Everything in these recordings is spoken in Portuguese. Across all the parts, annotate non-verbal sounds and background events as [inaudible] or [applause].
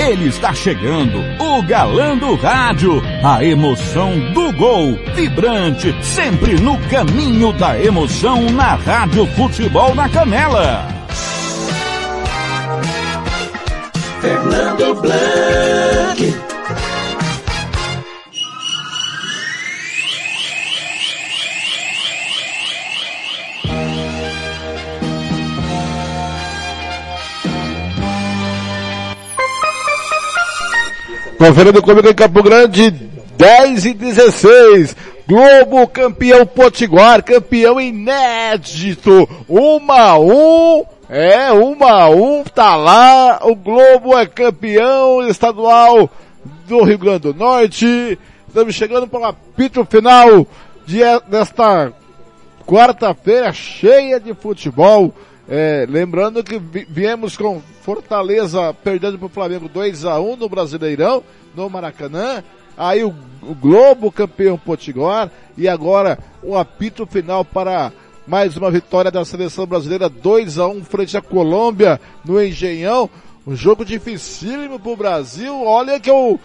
Ele está chegando, o galã do rádio, a emoção do gol, vibrante, sempre no caminho da emoção na Rádio Futebol na Canela. Fernando Blanc. Conferindo comigo em Campo Grande, 10 e 16. Globo campeão Potiguar, campeão inédito. Uma a um. É, uma a um, tá lá. O Globo é campeão estadual do Rio Grande do Norte. Estamos chegando para o apito final de, desta quarta-feira cheia de futebol. É, lembrando que viemos com Fortaleza perdendo para o Flamengo 2 a 1 no Brasileirão, no Maracanã. Aí o, o Globo campeão Potiguar e agora o apito final para mais uma vitória da seleção brasileira 2 a 1 frente à Colômbia no Engenhão. Um jogo dificílimo para o Brasil. Olha que eu,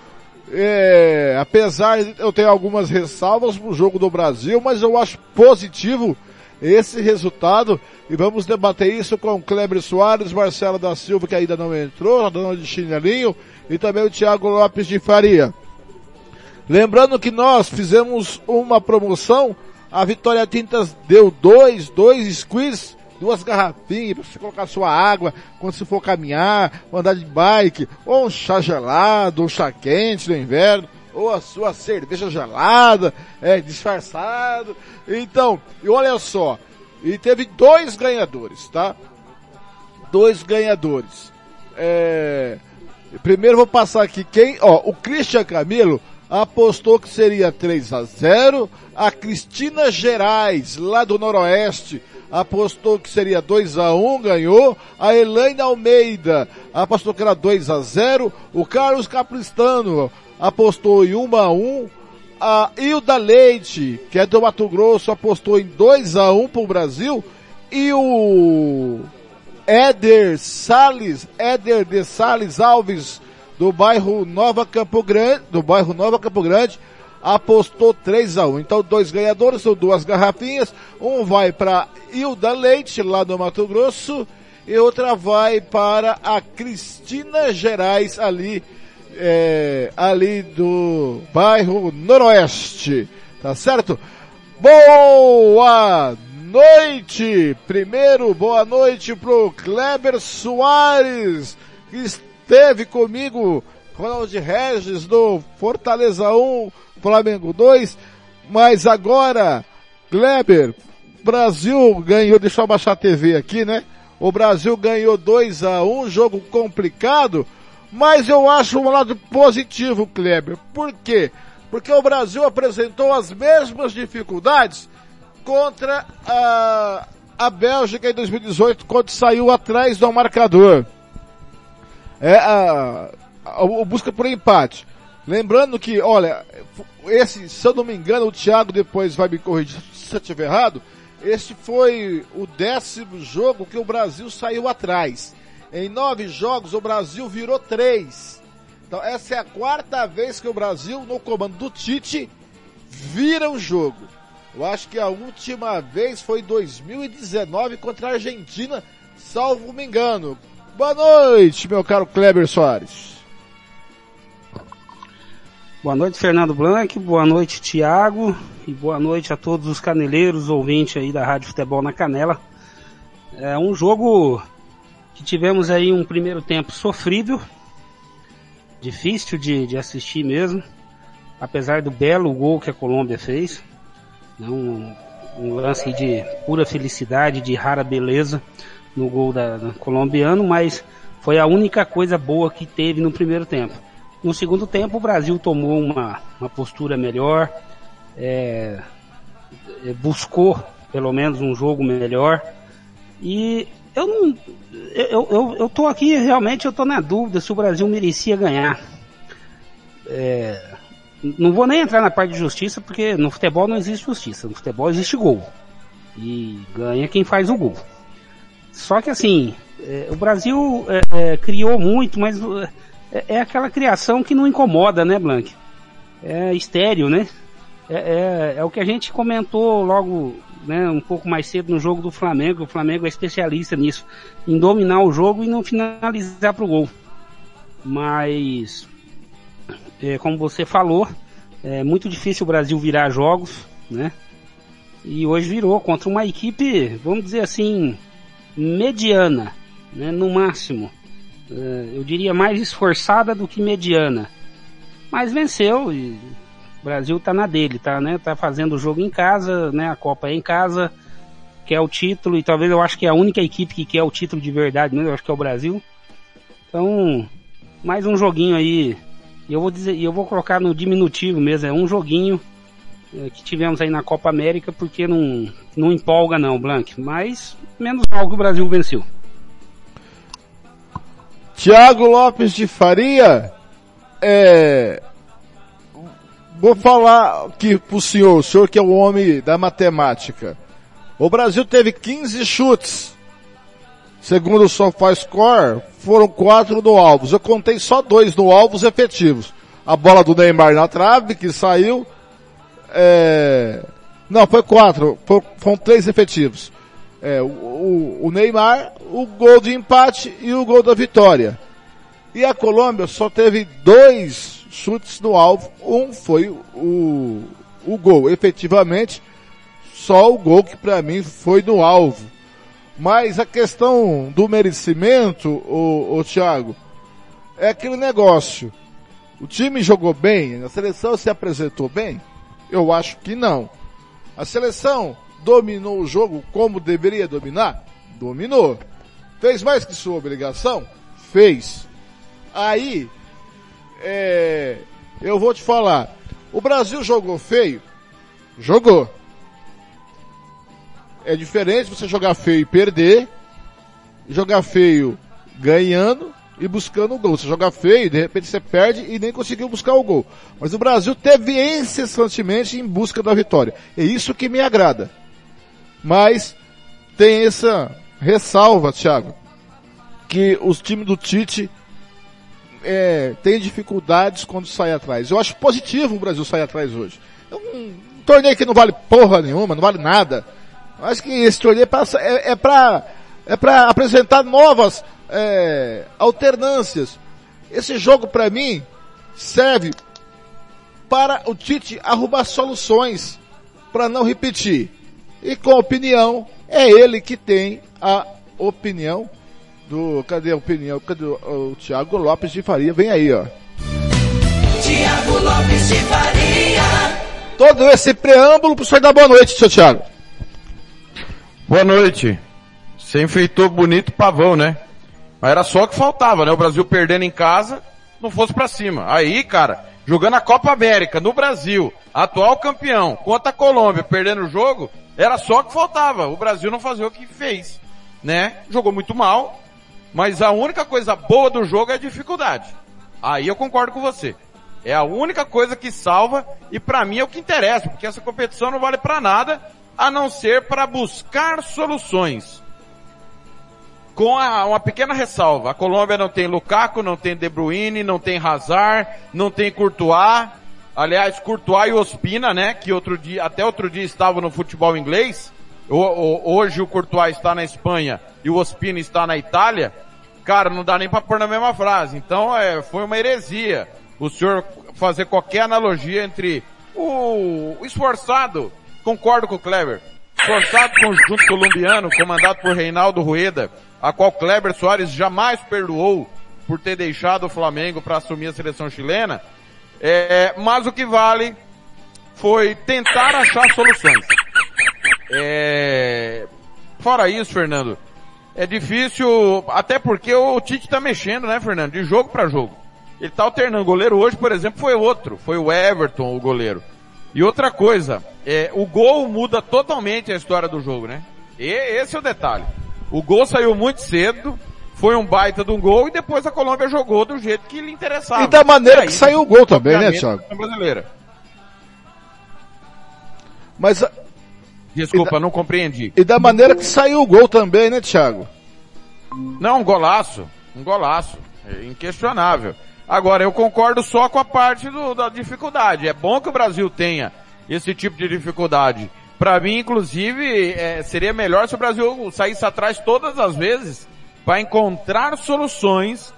é, apesar de eu ter algumas ressalvas pro jogo do Brasil, mas eu acho positivo esse resultado e vamos debater isso com Kleber Soares, Marcelo da Silva, que ainda não entrou, dona de chinelinho, e também o Thiago Lopes de Faria. Lembrando que nós fizemos uma promoção, a Vitória Tintas deu dois, dois squeeze, duas garrafinhas para você colocar sua água quando você for caminhar, andar de bike, ou um chá gelado, um chá quente no inverno ou a sua cerveja gelada, é, disfarçado. Então, e olha só, e teve dois ganhadores, tá? Dois ganhadores. É, primeiro vou passar aqui quem, ó, o Christian Camilo apostou que seria 3 a 0, a Cristina Gerais, lá do Noroeste, apostou que seria 2 a 1, ganhou. A Elaine Almeida apostou que era 2 a 0. O Carlos Capristano apostou em 1 a 1. A Hilda Leite, que é do Mato Grosso, apostou em 2 a 1 para o Brasil. E o Éder Sales, Éder de Sales Alves, do bairro Nova Campo Grande, do bairro Nova Campo Grande, apostou 3 a 1. Então dois ganhadores são duas garrafinhas, um vai para Hilda Leite lá do Mato Grosso e outra vai para a Cristina Gerais ali é, ali do bairro Noroeste, tá certo? Boa noite! Primeiro, boa noite pro Kleber Soares, que esteve comigo, Ronald Regis do Fortaleza 1, Flamengo 2, mas agora, Kleber, Brasil ganhou, deixa eu baixar a TV aqui, né? O Brasil ganhou 2 a 1 jogo complicado, mas eu acho um lado positivo, Kleber. Por quê? Porque o Brasil apresentou as mesmas dificuldades contra a, a Bélgica em 2018, quando saiu atrás do marcador. É a, a, a busca por empate. Lembrando que, olha, esse, se eu não me engano, o Thiago depois vai me corrigir se eu estiver errado, esse foi o décimo jogo que o Brasil saiu atrás. Em nove jogos, o Brasil virou três. Então, essa é a quarta vez que o Brasil, no comando do Tite, vira um jogo. Eu acho que a última vez foi 2019 contra a Argentina, salvo me engano. Boa noite, meu caro Kleber Soares. Boa noite, Fernando Blanc. Boa noite, Tiago. E boa noite a todos os caneleiros, ouvintes aí da Rádio Futebol na Canela. É um jogo que tivemos aí um primeiro tempo sofrível, difícil de, de assistir mesmo, apesar do belo gol que a Colômbia fez, né, um, um lance de pura felicidade, de rara beleza no gol da, da colombiano, mas foi a única coisa boa que teve no primeiro tempo. no segundo tempo o Brasil tomou uma, uma postura melhor, é, é buscou pelo menos um jogo melhor. E eu não. Eu, eu, eu tô aqui realmente, eu tô na dúvida se o Brasil merecia ganhar. É, não vou nem entrar na parte de justiça, porque no futebol não existe justiça, no futebol existe gol. E ganha quem faz o gol. Só que assim, é, o Brasil é, é criou muito, mas é, é, aquela criação que não incomoda, né, Blank? É estéreo, né? É, é, é, o que a gente comentou logo né, um pouco mais cedo no jogo do Flamengo. O Flamengo é especialista nisso, em dominar o jogo e não finalizar para o gol. Mas, é, como você falou, é muito difícil o Brasil virar jogos, né? E hoje virou contra uma equipe, vamos dizer assim, mediana, né, no máximo. É, eu diria mais esforçada do que mediana. Mas venceu e Brasil tá na dele, tá, né? Tá fazendo o jogo em casa, né? A Copa é em casa, quer o título, e talvez eu acho que é a única equipe que quer o título de verdade mesmo, eu acho que é o Brasil. Então, mais um joguinho aí. E eu vou dizer, eu vou colocar no diminutivo mesmo, é um joguinho é, que tivemos aí na Copa América, porque não, não empolga não, Blank. Mas menos mal que o Brasil venceu. Tiago Lopes de Faria, é, Vou falar aqui pro senhor, o senhor que é o homem da matemática. O Brasil teve 15 chutes. Segundo o SofaScore, foram quatro no alvos. Eu contei só dois no alvos efetivos. A bola do Neymar na trave, que saiu. É... Não, foi quatro. Foram três efetivos. É, o, o Neymar, o gol de empate e o gol da vitória. E a Colômbia só teve dois chutes no alvo, um foi o, o gol. Efetivamente, só o gol que para mim foi no alvo. Mas a questão do merecimento, o, o Thiago, é aquele negócio. O time jogou bem, a seleção se apresentou bem? Eu acho que não. A seleção dominou o jogo como deveria dominar? Dominou. Fez mais que sua obrigação? Fez. Aí é, eu vou te falar. O Brasil jogou feio? Jogou. É diferente você jogar feio e perder, jogar feio ganhando e buscando o gol. Você joga feio, de repente você perde e nem conseguiu buscar o gol. Mas o Brasil teve incessantemente em busca da vitória. É isso que me agrada. Mas tem essa ressalva, Thiago, que os times do Tite é, tem dificuldades quando sai atrás. Eu acho positivo o Brasil sair atrás hoje. É um torneio que não vale porra nenhuma, não vale nada. Acho que esse torneio é, é para é para apresentar novas é, alternâncias. Esse jogo para mim serve para o Tite arrumar soluções para não repetir. E com opinião, é ele que tem a opinião do. Cadê a opinião? Cadê o, o Thiago Lopes de Faria? Vem aí, ó. Thiago Lopes de Faria. Todo esse preâmbulo pro senhor dar boa noite, seu Thiago. Boa noite. Você enfeitou bonito pavão, né? Mas era só o que faltava, né? O Brasil perdendo em casa, não fosse para cima. Aí, cara, jogando a Copa América no Brasil, atual campeão, contra a Colômbia, perdendo o jogo, era só o que faltava. O Brasil não fazia o que fez, né? Jogou muito mal, mas a única coisa boa do jogo é a dificuldade. Aí eu concordo com você. É a única coisa que salva e para mim é o que interessa, porque essa competição não vale para nada a não ser para buscar soluções. Com a, uma pequena ressalva, a Colômbia não tem Lukaku, não tem De Bruyne, não tem Hazard, não tem Courtois. Aliás, Courtois e Ospina, né, que outro dia, até outro dia estavam no futebol inglês. O, o, hoje o Courtois está na Espanha e o Ospina está na Itália cara, não dá nem para pôr na mesma frase. Então, é, foi uma heresia o senhor fazer qualquer analogia entre o, esforçado, concordo com o Kleber, esforçado conjunto colombiano, comandado por Reinaldo Rueda, a qual Kleber Soares jamais perdoou por ter deixado o Flamengo para assumir a seleção chilena, é, mas o que vale foi tentar achar soluções. É, fora isso, Fernando, é difícil, até porque o Tite tá mexendo, né, Fernando? De jogo para jogo. Ele tá alternando. O goleiro hoje, por exemplo, foi outro. Foi o Everton, o goleiro. E outra coisa, é, o gol muda totalmente a história do jogo, né? E esse é o detalhe. O gol saiu muito cedo, foi um baita de um gol e depois a Colômbia jogou do jeito que lhe interessava. E da maneira aí, que saiu o gol também, né, Thiago? brasileira. Mas, Desculpa, não compreendi. e da maneira que saiu o gol também, né, Thiago? Não, um golaço. Um golaço. É inquestionável. Agora, eu concordo só com a parte do- da dificuldade. É bom que o Brasil tenha esse tipo de dificuldade. Para mim, inclusive, é, seria melhor se o Brasil saísse atrás todas as vezes para encontrar soluções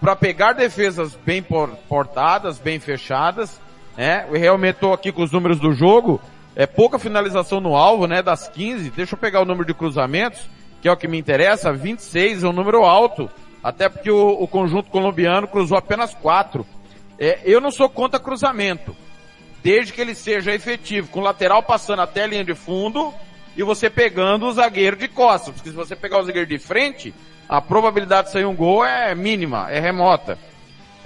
para pegar defesas bem por- portadas, bem fechadas. Né? Eu realmente estou aqui com os números do jogo. É pouca finalização no alvo, né? Das 15. Deixa eu pegar o número de cruzamentos, que é o que me interessa. 26 é um número alto. Até porque o, o conjunto colombiano cruzou apenas 4. É, eu não sou contra cruzamento. Desde que ele seja efetivo, com o lateral passando até a linha de fundo e você pegando o zagueiro de costas. Porque se você pegar o zagueiro de frente, a probabilidade de sair um gol é mínima, é remota.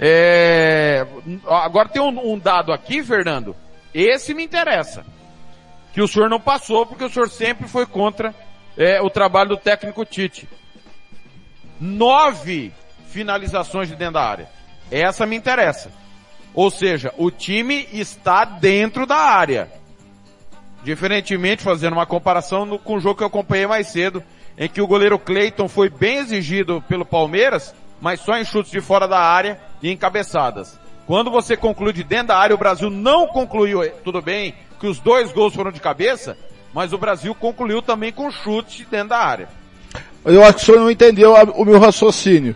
É, agora tem um, um dado aqui, Fernando. Esse me interessa. Que o senhor não passou, porque o senhor sempre foi contra é, o trabalho do técnico Tite. Nove finalizações de dentro da área. Essa me interessa. Ou seja, o time está dentro da área. Diferentemente, fazendo uma comparação no, com o jogo que eu acompanhei mais cedo, em que o goleiro Cleiton foi bem exigido pelo Palmeiras, mas só em chutes de fora da área e em cabeçadas. Quando você conclui de dentro da área, o Brasil não concluiu, eh, tudo bem, que os dois gols foram de cabeça, mas o Brasil concluiu também com chutes de dentro da área. Eu acho que o senhor não entendeu o meu raciocínio.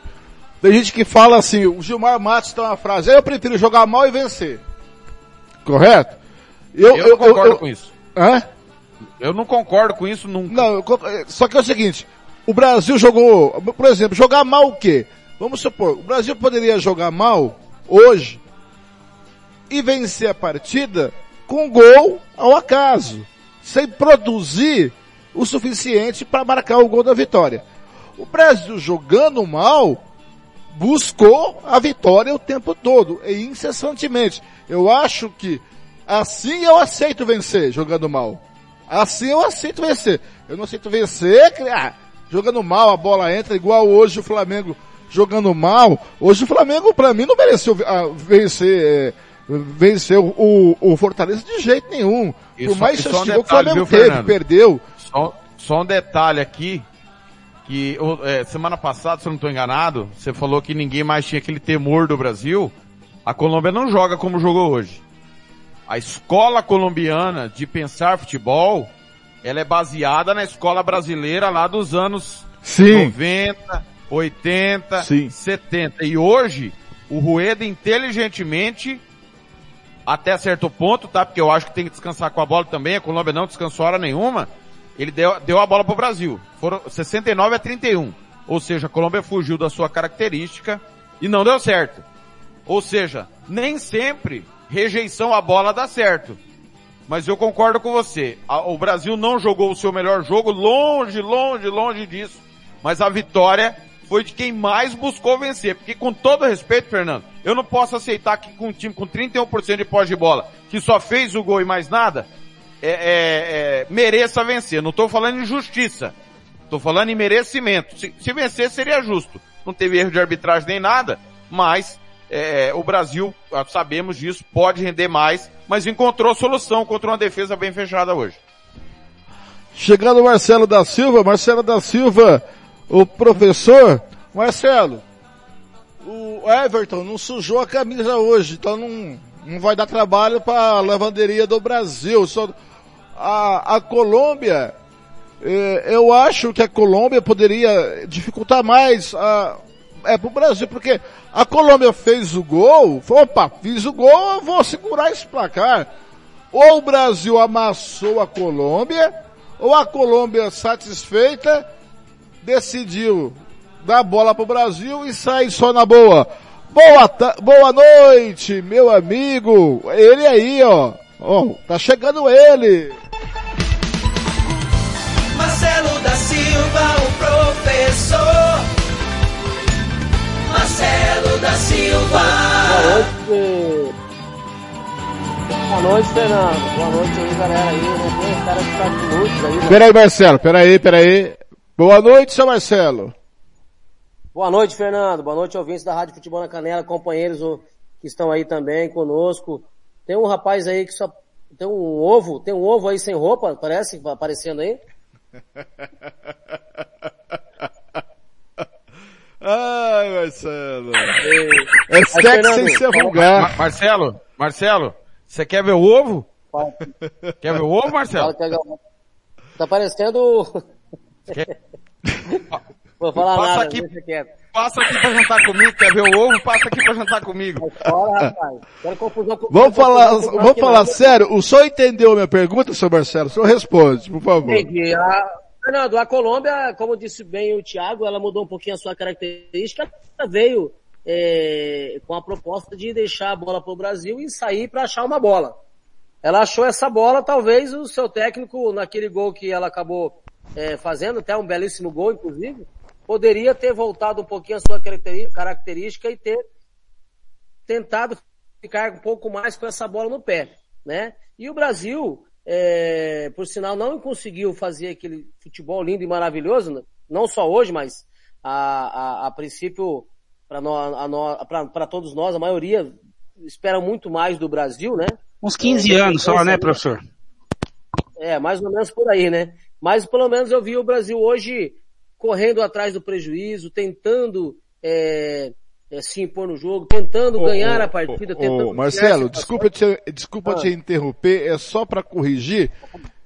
Tem gente que fala assim, o Gilmar Matos tem uma frase, eu prefiro jogar mal e vencer. Correto? Eu, não concordo com isso. Hã? Eu não concordo com isso nunca. Não, eu co- só que é o seguinte, o Brasil jogou, por exemplo, jogar mal o quê? Vamos supor, o Brasil poderia jogar mal hoje e vencer a partida com gol ao acaso, sem produzir o suficiente para marcar o gol da vitória. O Brasil jogando mal buscou a vitória o tempo todo e incessantemente. Eu acho que assim eu aceito vencer jogando mal. Assim eu aceito vencer. Eu não aceito vencer, ah, jogando mal, a bola entra igual hoje o Flamengo jogando mal. Hoje o Flamengo para mim não mereceu ah, vencer, eh, vencer o, o, Fortaleza de jeito nenhum. E Por só- mais e só um chance de gol que o detalhe, Flamengo viu, teve, Fernando? perdeu. Só, só um detalhe aqui, que é, semana passada, se eu não estou enganado, você falou que ninguém mais tinha aquele temor do Brasil. A Colômbia não joga como jogou hoje. A escola colombiana de pensar futebol, ela é baseada na escola brasileira lá dos anos Sim. 90, 80, Sim. 70. E hoje, o Rueda inteligentemente, até certo ponto, tá? Porque eu acho que tem que descansar com a bola também, a Colômbia não descansou hora nenhuma, ele deu, deu a bola pro Brasil. Foram 69 a 31. Ou seja, a Colômbia fugiu da sua característica e não deu certo. Ou seja, nem sempre rejeição à bola dá certo. Mas eu concordo com você. O Brasil não jogou o seu melhor jogo, longe, longe, longe disso. Mas a vitória foi de quem mais buscou vencer. Porque com todo respeito, Fernando, eu não posso aceitar que com um time com 31% de pós de bola, que só fez o gol e mais nada, é, é, é, mereça vencer. Não estou falando em justiça. Estou falando em merecimento. Se, se vencer seria justo. Não teve erro de arbitragem nem nada, mas é, o Brasil, ah, sabemos disso, pode render mais, mas encontrou solução contra uma defesa bem fechada hoje. Chegando Marcelo da Silva, Marcelo da Silva, o professor, Marcelo, o Everton não sujou a camisa hoje, então não, não vai dar trabalho para a lavanderia do Brasil. Só a, a Colômbia, eh, eu acho que a Colômbia poderia dificultar mais a, é pro Brasil, porque a Colômbia fez o gol, opa, fiz o gol, eu vou segurar esse placar. Ou o Brasil amassou a Colômbia, ou a Colômbia satisfeita decidiu dar bola pro Brasil e sair só na boa. Boa, ta- boa noite, meu amigo. Ele aí, ó. Ó, tá chegando ele. Marcelo da Silva, o professor. Marcelo da Silva. Boa noite. Boa noite, Fernando. Boa noite aí, galera aí. Tem que tá de luz aí. né? Peraí, Marcelo, peraí, peraí. Boa noite, seu Marcelo. Boa noite, Fernando. Boa noite, ouvintes da Rádio Futebol na Canela, companheiros que estão aí também conosco. Tem um rapaz aí que só tem um ovo, tem um ovo aí sem roupa, parece, aparecendo aí. [laughs] Ai, Marcelo. É Mas, sexo Fernando, sem ser vulgar. Marcelo, Marcelo, você quer ver o ovo? fala- Quer ver o ovo, Marcelo? é- Tá parecendo... [laughs] Vou falar Passa nada, aqui. deixa quieto. Passa aqui pra jantar comigo, quer ver o ovo? Passa aqui pra jantar comigo. Fora, rapaz. Quero confusão com Vamos falar, confusão vamos aqui, falar não. sério. O senhor entendeu a minha pergunta, seu Marcelo? O senhor responde, por favor. Entendi. A, Fernando, a Colômbia, como disse bem o Thiago, ela mudou um pouquinho a sua característica, ela veio é, com a proposta de deixar a bola para o Brasil e sair para achar uma bola. Ela achou essa bola, talvez o seu técnico, naquele gol que ela acabou é, fazendo, até um belíssimo gol, inclusive, poderia ter voltado um pouquinho a sua característica e ter tentado ficar um pouco mais com essa bola no pé, né? E o Brasil, é, por sinal, não conseguiu fazer aquele futebol lindo e maravilhoso, não só hoje, mas a, a, a princípio, para todos nós, a maioria espera muito mais do Brasil, né? Uns 15 É, anos só, né, professor? É, mais ou menos por aí, né? Mas pelo menos eu vi o Brasil hoje correndo atrás do prejuízo, tentando é, é, se impor no jogo, tentando Ô, ganhar ô, a partida, ô, Marcelo, desculpa te, desculpa Ah. te interromper, é só para corrigir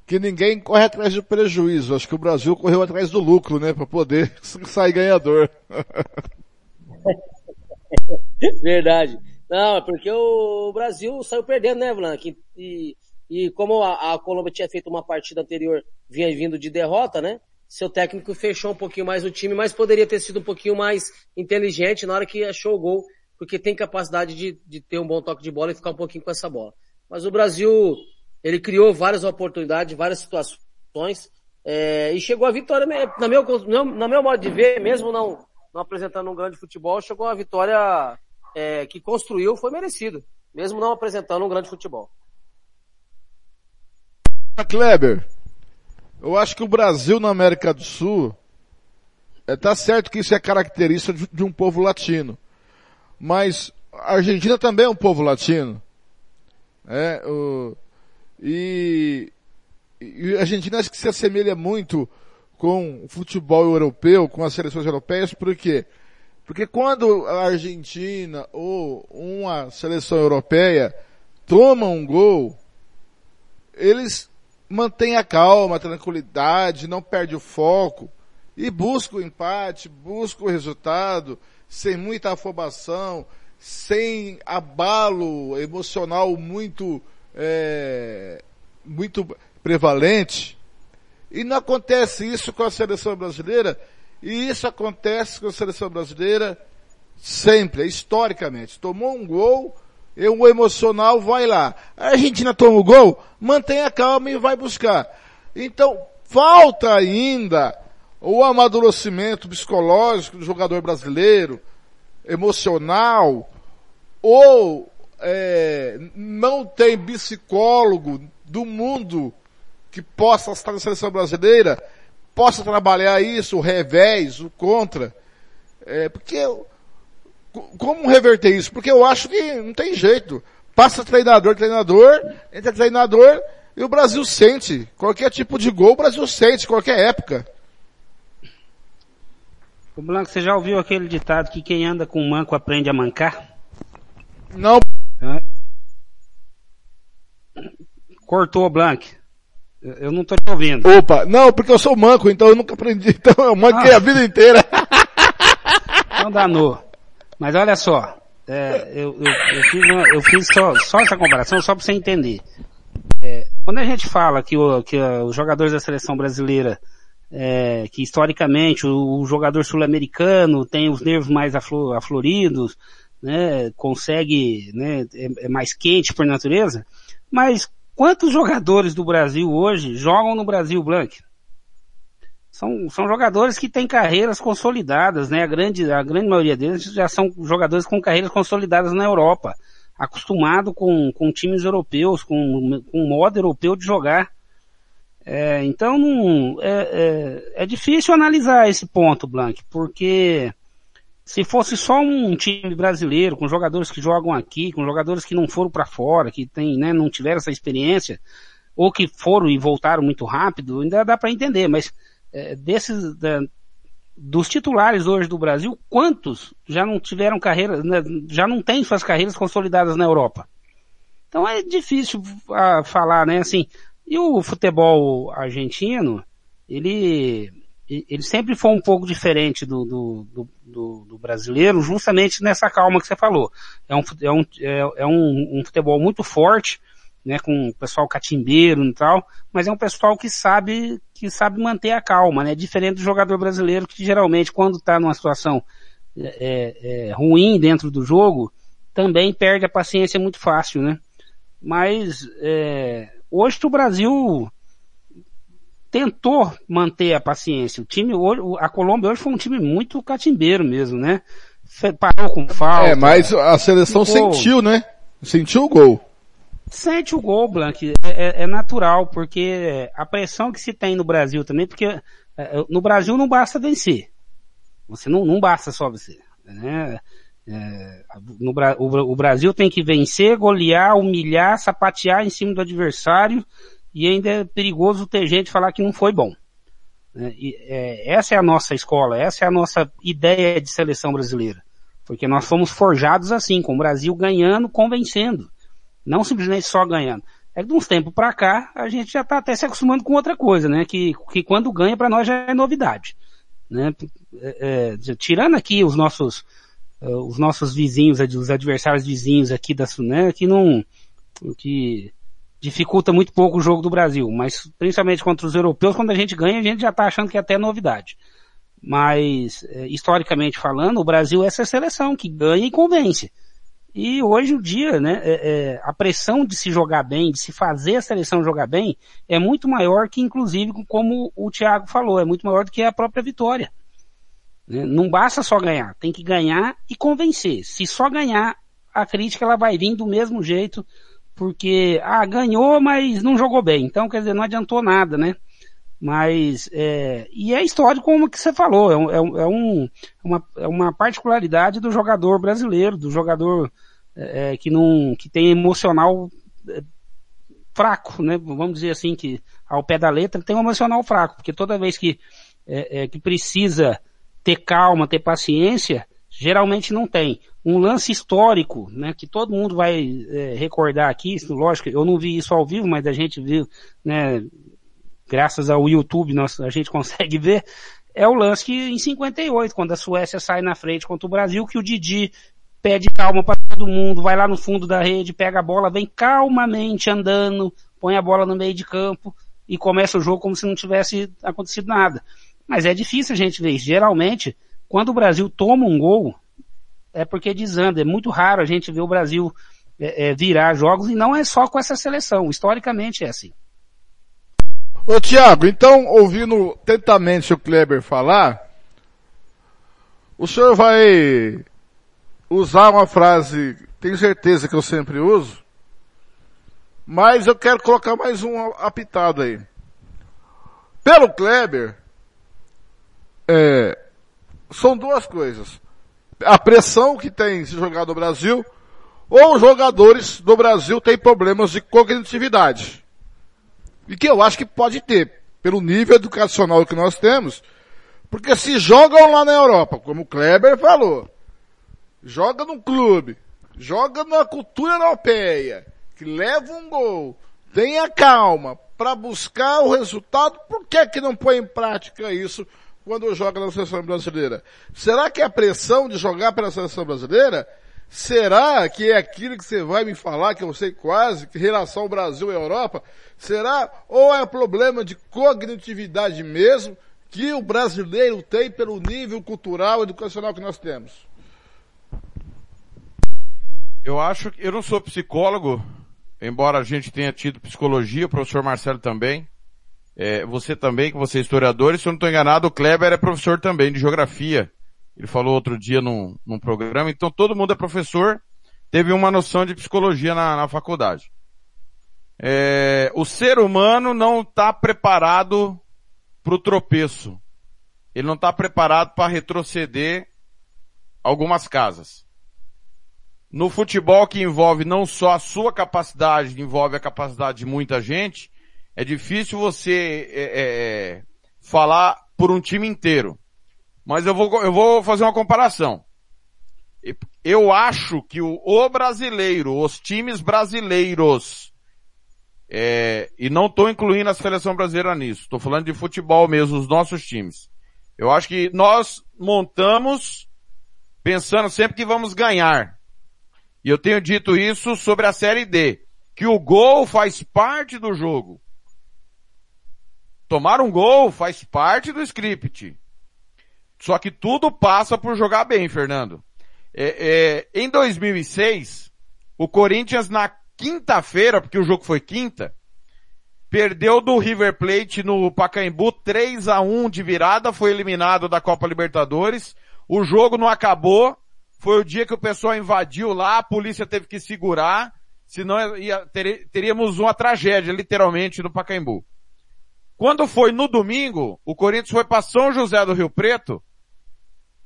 que ninguém corre atrás do prejuízo. Acho que o Brasil correu atrás do lucro, né, para poder [laughs] sair ganhador. [laughs] Verdade. Não, é porque o Brasil saiu perdendo, né, Blanc? E, e como a, a Colômbia tinha feito uma partida anterior, vinha vindo de derrota, né? Seu técnico fechou um pouquinho mais o time, mas poderia ter sido um pouquinho mais inteligente na hora que achou o gol, porque tem capacidade de, de ter um bom toque de bola e ficar um pouquinho com essa bola. Mas o Brasil, ele criou várias oportunidades, várias situações, é, e chegou a vitória, na meu, no meu modo de ver, mesmo não, não apresentando um grande futebol, chegou a vitória é, que construiu, foi merecido, mesmo não apresentando um grande futebol. Kleber, eu acho que o Brasil na América do Sul, é, tá certo que isso é característica de, de um povo latino, mas a Argentina também é um povo latino. É, o, e, e a Argentina acho que se assemelha muito com o futebol europeu, com as seleções europeias, por quê? Porque quando a Argentina ou uma seleção europeia toma um gol, eles mantêm a calma, a tranquilidade, não perde o foco e busca o empate, busca o resultado, sem muita afobação, sem abalo emocional muito, é, muito prevalente. E não acontece isso com a seleção brasileira, e isso acontece com a seleção brasileira sempre, historicamente. Tomou um gol, e o emocional vai lá. A Argentina toma o gol, mantém a calma e vai buscar. Então, falta ainda o amadurecimento psicológico do jogador brasileiro, emocional, ou é, não tem psicólogo do mundo que possa estar na seleção brasileira, possa trabalhar isso, o revés, o contra. É, porque como reverter isso? Porque eu acho que não tem jeito. Passa treinador, treinador, entra treinador e o Brasil sente. Qualquer tipo de gol, o Brasil sente, qualquer época. O Blanco, você já ouviu aquele ditado que quem anda com manco aprende a mancar? Não. Cortou, Blank. Eu não tô te ouvindo. Opa, não, porque eu sou manco, então eu nunca aprendi. [laughs] Então eu manquei Ah. a vida inteira. [laughs] Não danou. Mas olha só, é, eu, eu, eu fiz, uma- eu fiz só, só essa comparação só para você entender. É, quando a gente fala que, o- que os jogadores da seleção brasileira, é, que historicamente o, o jogador sul-americano tem os nervos mais aflo- afloridos, né, consegue, né, é, é mais quente por natureza, mas quantos jogadores do Brasil hoje jogam no Brasil, Blank? São, são jogadores que têm carreiras consolidadas, né? A grande, a grande maioria deles já são jogadores com carreiras consolidadas na Europa, acostumado com, com times europeus, com, com modo europeu de jogar. É, então não, é, é, é, difícil analisar esse ponto, Blank, porque se fosse só um time brasileiro, com jogadores que jogam aqui, com jogadores que não foram para fora, que tem, né, não tiveram essa experiência, ou que foram e voltaram muito rápido, ainda dá para entender, mas desses, da, dos titulares hoje do Brasil, quantos já não tiveram carreira, né, já não têm suas carreiras consolidadas na Europa? Então é difícil uh, falar, né, assim, e o futebol argentino, ele, ele sempre foi um pouco diferente do, do, do, do, brasileiro, justamente nessa calma que você falou. É um, é um, é, é um, um futebol muito forte, né, com o pessoal catimbeiro e tal, mas é um pessoal que sabe, que sabe manter a calma, né, diferente do jogador brasileiro que geralmente quando está numa situação é, é, é, ruim dentro do jogo, também perde a paciência muito fácil, né. Mas, é, hoje o Brasil tentou manter a paciência. O time hoje, a Colômbia hoje foi um time muito catimbeiro mesmo, né? Parou com falta. É, mas a seleção sentiu, né? Sentiu o gol sente o gol, Blank. É, é, é, natural, porque a pressão que se tem no Brasil também, porque é, é no Brasil não basta vencer. Você não, não basta só vencer. Né? É, no, o, o, Brasil tem que vencer, golear, humilhar, sapatear em cima do adversário e ainda é perigoso ter gente falar que não foi bom. Né? E, é, essa é a nossa escola, essa é a nossa ideia de seleção brasileira. Porque nós fomos forjados assim, com o Brasil ganhando, convencendo. Não simplesmente só ganhando. É que de uns tempos para cá, a gente já está até se acostumando com outra coisa, né? Que, que quando ganha para nós já é novidade. Né? É, é, tirando aqui os nossos, uh, os nossos vizinhos, os adversários vizinhos aqui da né? Que não, que dificulta muito pouco o jogo do Brasil. Mas principalmente contra os europeus, quando a gente ganha, a gente já está achando que é até novidade. Mas, é, historicamente falando, o Brasil é essa seleção que ganha e convence. E hoje o dia, né, é, é, a pressão de se jogar bem, de se fazer a seleção jogar bem, é muito maior que, inclusive, como o Thiago falou, é muito maior do que a própria vitória. Né? Não basta só ganhar, tem que ganhar e convencer. Se só ganhar, a crítica ela vai vir do mesmo jeito, porque, ah, ganhou, mas não jogou bem. Então, quer dizer, não adiantou nada, né? Mas, é, e é histórico como que você falou, é, um, é, um, é uma, é uma particularidade do jogador brasileiro, do jogador é, é, que não, que tem emocional é, fraco, né? Vamos dizer assim que ao pé da letra tem um emocional fraco, porque toda vez que, é, é, que precisa ter calma, ter paciência, geralmente não tem. Um lance histórico, né, que todo mundo vai é, recordar aqui, lógico, eu não vi isso ao vivo, mas a gente viu, né, graças ao YouTube nós, a gente consegue ver, é o lance que em 58, quando a Suécia sai na frente contra o Brasil, que o Didi pede calma para todo mundo, vai lá no fundo da rede, pega a bola, vem calmamente andando, põe a bola no meio de campo e começa o jogo como se não tivesse acontecido nada. Mas é difícil a gente ver isso. Geralmente, quando o Brasil toma um gol, é porque desanda. É muito raro a gente ver o Brasil é, é, virar jogos e não é só com essa seleção. Historicamente é assim. Ô Tiago, então, ouvindo atentamente o Kleber falar, o senhor vai usar uma frase, tenho certeza que eu sempre uso, mas eu quero colocar mais um apitado aí. Pelo Kleber, é, são duas coisas. A pressão que tem se jogar no Brasil, ou os jogadores do Brasil têm problemas de cognitividade. E que eu acho que pode ter, pelo nível educacional que nós temos, porque se jogam lá na Europa, como o Kleber falou, joga num clube, joga na cultura europeia, que leva um gol, tenha calma para buscar o resultado, por que que não põe em prática isso quando joga na seleção brasileira? Será que a pressão de jogar pela seleção brasileira Será que é aquilo que você vai me falar, que eu sei quase, que relação Brasil e Europa? Será? Ou é problema de cognitividade mesmo que o brasileiro tem pelo nível cultural e educacional que nós temos? Eu acho que, eu não sou psicólogo, embora a gente tenha tido psicologia, o professor Marcelo também. É, você também, que você é historiador, e se eu não estou enganado, o Kleber é professor também de geografia. Ele falou outro dia num, num programa, então todo mundo é professor, teve uma noção de psicologia na, na faculdade. É, o ser humano não está preparado para o tropeço. Ele não está preparado para retroceder algumas casas. No futebol que envolve não só a sua capacidade, envolve a capacidade de muita gente, é difícil você é, é, é, falar por um time inteiro. Mas eu vou, eu vou fazer uma comparação. Eu acho que o, o brasileiro, os times brasileiros, é, e não estou incluindo a seleção brasileira nisso, estou falando de futebol mesmo, os nossos times. Eu acho que nós montamos pensando sempre que vamos ganhar. E eu tenho dito isso sobre a Série D, que o gol faz parte do jogo. Tomar um gol faz parte do script. Só que tudo passa por jogar bem, Fernando. É, é, em 2006, o Corinthians na quinta-feira, porque o jogo foi quinta, perdeu do River Plate no Pacaembu 3 a 1 de virada, foi eliminado da Copa Libertadores. O jogo não acabou, foi o dia que o pessoal invadiu lá, a polícia teve que segurar, senão ia, ter, teríamos uma tragédia, literalmente, no Pacaembu. Quando foi no domingo, o Corinthians foi para São José do Rio Preto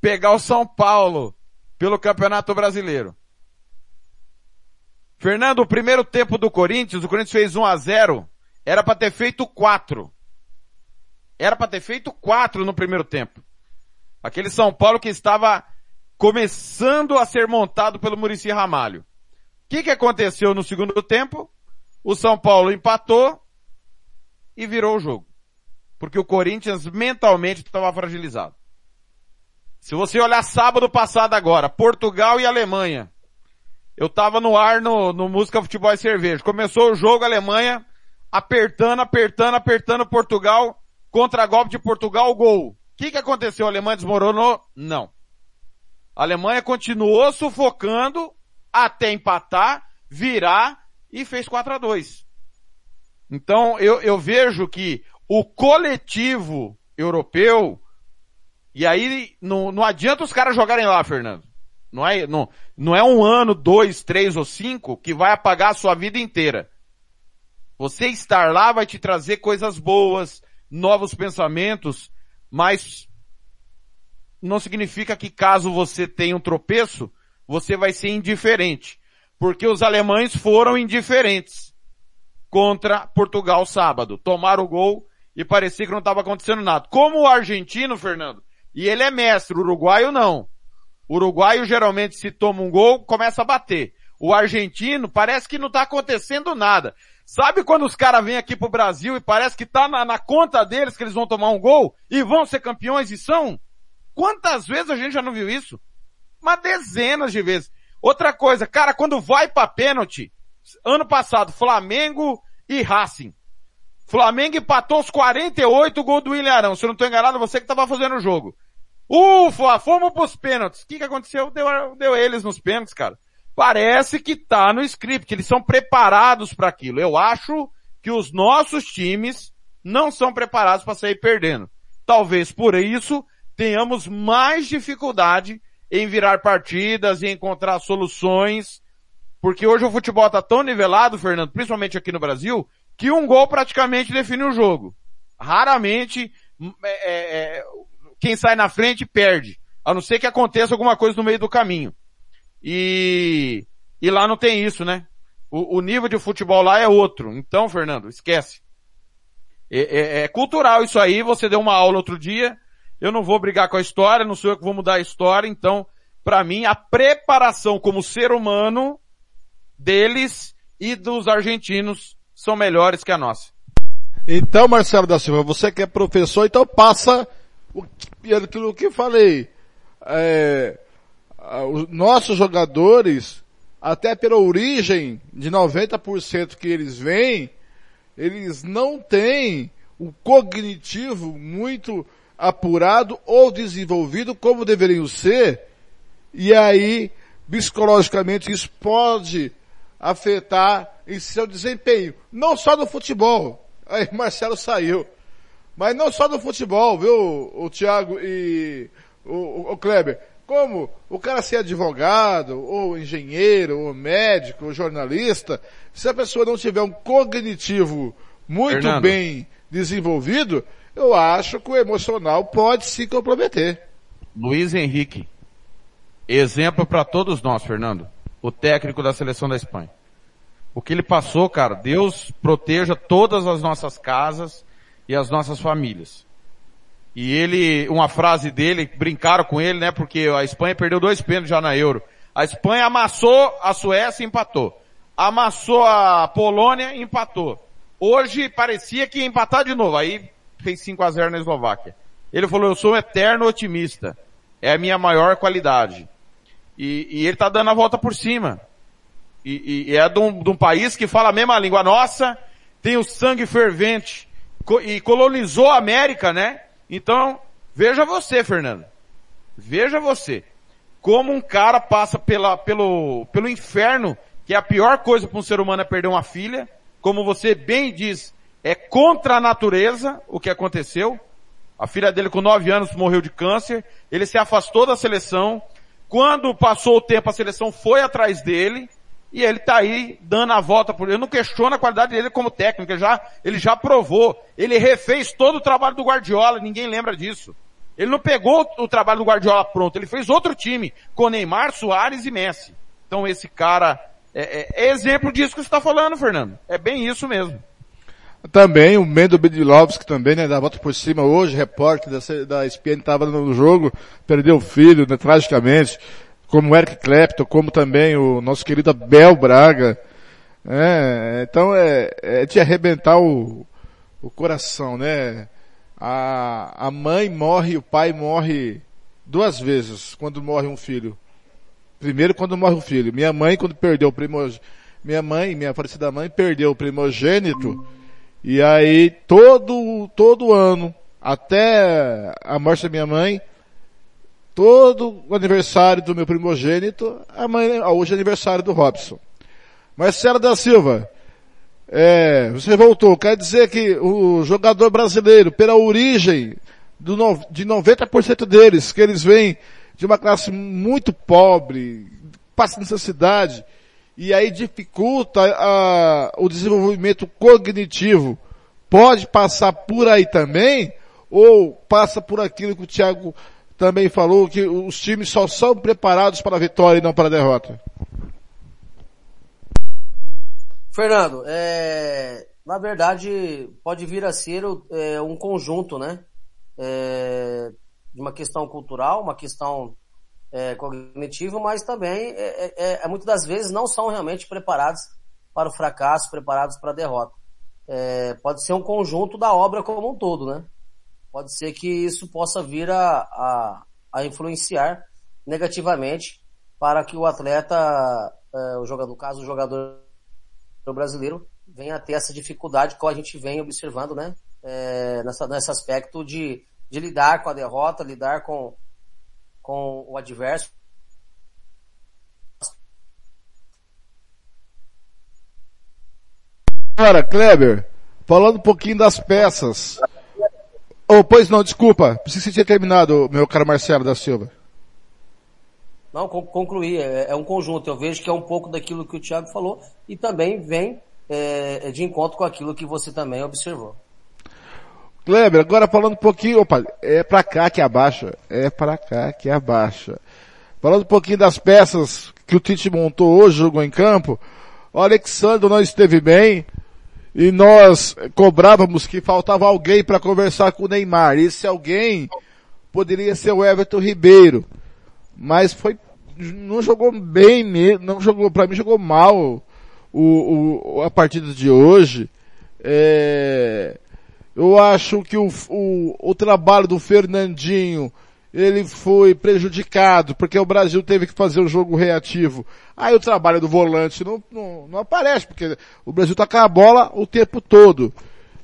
pegar o São Paulo pelo Campeonato Brasileiro. Fernando, o primeiro tempo do Corinthians, o Corinthians fez 1 a 0 era para ter feito 4. Era para ter feito 4 no primeiro tempo. Aquele São Paulo que estava começando a ser montado pelo Murici Ramalho. O que, que aconteceu no segundo tempo? O São Paulo empatou e virou o jogo. Porque o Corinthians mentalmente estava fragilizado. Se você olhar sábado passado agora, Portugal e Alemanha. Eu tava no ar no, no Música Futebol e Cerveja. Começou o jogo, Alemanha apertando, apertando, apertando Portugal, contra-golpe de Portugal, gol. O que que aconteceu? A Alemanha desmoronou? Não. A Alemanha continuou sufocando até empatar, virar e fez 4 a 2 então eu, eu vejo que o coletivo europeu, e aí não, não adianta os caras jogarem lá, Fernando. Não é, não, não é um ano, dois, três ou cinco que vai apagar a sua vida inteira. Você estar lá vai te trazer coisas boas, novos pensamentos, mas não significa que caso você tenha um tropeço, você vai ser indiferente. Porque os alemães foram indiferentes contra Portugal sábado. Tomaram o gol e parecia que não estava acontecendo nada. Como o argentino, Fernando, e ele é mestre, o uruguaio não. O uruguaio geralmente se toma um gol, começa a bater. O argentino parece que não está acontecendo nada. Sabe quando os caras vêm aqui pro Brasil e parece que tá na, na, conta deles que eles vão tomar um gol e vão ser campeões e são? Quantas vezes a gente já não viu isso? Uma dezenas de vezes. Outra coisa, cara, quando vai pra pênalti, ano passado, Flamengo e Racing. Flamengo empatou os 48 gols do William Arão. Se eu não estou enganado, você que estava fazendo o jogo. Ufa, fomos pros pênaltis. O que, que aconteceu? Deu, deu eles nos pênaltis, cara. Parece que tá no script, eles são preparados para aquilo. Eu acho que os nossos times não são preparados para sair perdendo. Talvez por isso tenhamos mais dificuldade em virar partidas e encontrar soluções porque hoje o futebol tá tão nivelado, Fernando, principalmente aqui no Brasil, que um gol praticamente define o jogo. Raramente é, é, é, quem sai na frente perde. A não ser que aconteça alguma coisa no meio do caminho. E, e lá não tem isso, né? O, o nível de futebol lá é outro. Então, Fernando, esquece. É, é, é, cultural isso aí, você deu uma aula outro dia, eu não vou brigar com a história, não sou eu que vou mudar a história, então, para mim, a preparação como ser humano deles e dos argentinos são melhores que a nossa. Então, Marcelo da Silva, você que é professor, então passa aquilo que falei. É, os nossos jogadores, até pela origem de 90% que eles vêm, eles não têm o cognitivo muito apurado ou desenvolvido como deveriam ser, e aí, psicologicamente, isso pode afetar em seu desempenho. Não só no futebol. Aí Marcelo saiu. Mas não só do futebol, viu, o Thiago e o, o Kleber. Como o cara ser advogado, ou engenheiro, ou médico, ou jornalista, se a pessoa não tiver um cognitivo muito Fernando. bem desenvolvido, eu acho que o emocional pode se comprometer. Luiz Henrique. Exemplo para todos nós, Fernando. O técnico da seleção da Espanha. O que ele passou, cara, Deus proteja todas as nossas casas e as nossas famílias. E ele, uma frase dele, brincaram com ele, né, porque a Espanha perdeu dois pênaltis já na Euro. A Espanha amassou a Suécia e empatou. Amassou a Polônia e empatou. Hoje parecia que ia empatar de novo. Aí fez 5 a 0 na Eslováquia. Ele falou, eu sou um eterno otimista. É a minha maior qualidade. E, e ele tá dando a volta por cima. E, e- e é de um, de um país que fala a mesma língua nossa, tem o sangue fervente, e colonizou a América, né? Então, veja você, Fernando. Veja você. Como um cara passa pela, pelo, pelo inferno, que é a pior coisa para um ser humano é perder uma filha. Como você bem diz, é contra a natureza o que aconteceu. A filha dele com 9 anos morreu de câncer. Ele se afastou da seleção. Quando passou o tempo, a seleção foi atrás dele. E ele tá aí dando a volta por ele. Eu não questiono a qualidade dele como técnico. Ele já, ele já provou. Ele refez todo o trabalho do Guardiola. Ninguém lembra disso. Ele não pegou o trabalho do Guardiola pronto. Ele fez outro time com Neymar, Soares e Messi. Então esse cara é, é- é exemplo disso que você está falando, Fernando. É bem isso mesmo. Também o Mendo Bedilovski também, né, da volta por cima hoje, repórter da, da ESPN estava no jogo, perdeu o filho, né, tragicamente, como o Eric Clapton, como também o nosso querido Abel Braga. É, então é, é de arrebentar o, o coração, né? A, a mãe morre o pai morre duas vezes quando morre um filho. Primeiro quando morre o filho. Minha mãe quando perdeu o primogênito, minha mãe, minha falecida mãe perdeu o primogênito e aí todo, todo ano, até a morte da minha mãe, todo o aniversário do meu primogênito, a mãe, hoje é aniversário do Robson. Marcelo da Silva, é, você voltou, quer dizer que o jogador brasileiro, pela origem do de 90% deles, que eles vêm de uma classe muito pobre, passa necessidade, e aí dificulta a- o desenvolvimento cognitivo, pode passar por aí também, ou passa por aquilo que o Thiago também falou, que os times só são preparados para a vitória e não para a derrota? Fernando, é, na verdade, pode vir a ser é, um conjunto, né? É, de uma questão cultural, uma questão é, cognitiva, mas também, é, é, é, muitas das vezes, não são realmente preparados para o fracasso, preparados para a derrota. É, pode ser um conjunto da obra como um todo, né? Pode ser que isso possa vir a, a, a influenciar negativamente para que o atleta, é, o jogador, no caso, o jogador brasileiro venha a ter essa dificuldade que a gente vem observando, né? É, nessa, nesse aspecto de, de lidar com a derrota, lidar com, com o adverso. Agora, Kleber, falando um pouquinho das peças. Oh, pois não, desculpa, preciso que você tinha terminado, meu caro Marcelo da Silva. Não, con- concluir, é, é um conjunto. Eu vejo que é um pouco daquilo que o Thiago falou e também vem é, de encontro com aquilo que você também observou. Kleber, agora falando um pouquinho, opa, é pra cá que abaixa, é pra cá que abaixa. Falando um pouquinho das peças que o Tite montou hoje, jogou em campo, o Alexandre não esteve bem e nós cobrávamos que faltava alguém para conversar com o Neymar. Esse alguém poderia ser o Everton Ribeiro, mas foi não jogou bem mesmo, não jogou para mim jogou mal o, o, a partida de hoje. É, eu acho que o, o, o trabalho do Fernandinho ele foi prejudicado, porque o Brasil teve que fazer um jogo reativo. Aí o trabalho do volante não, não, não aparece, porque o Brasil tá com a bola o tempo todo.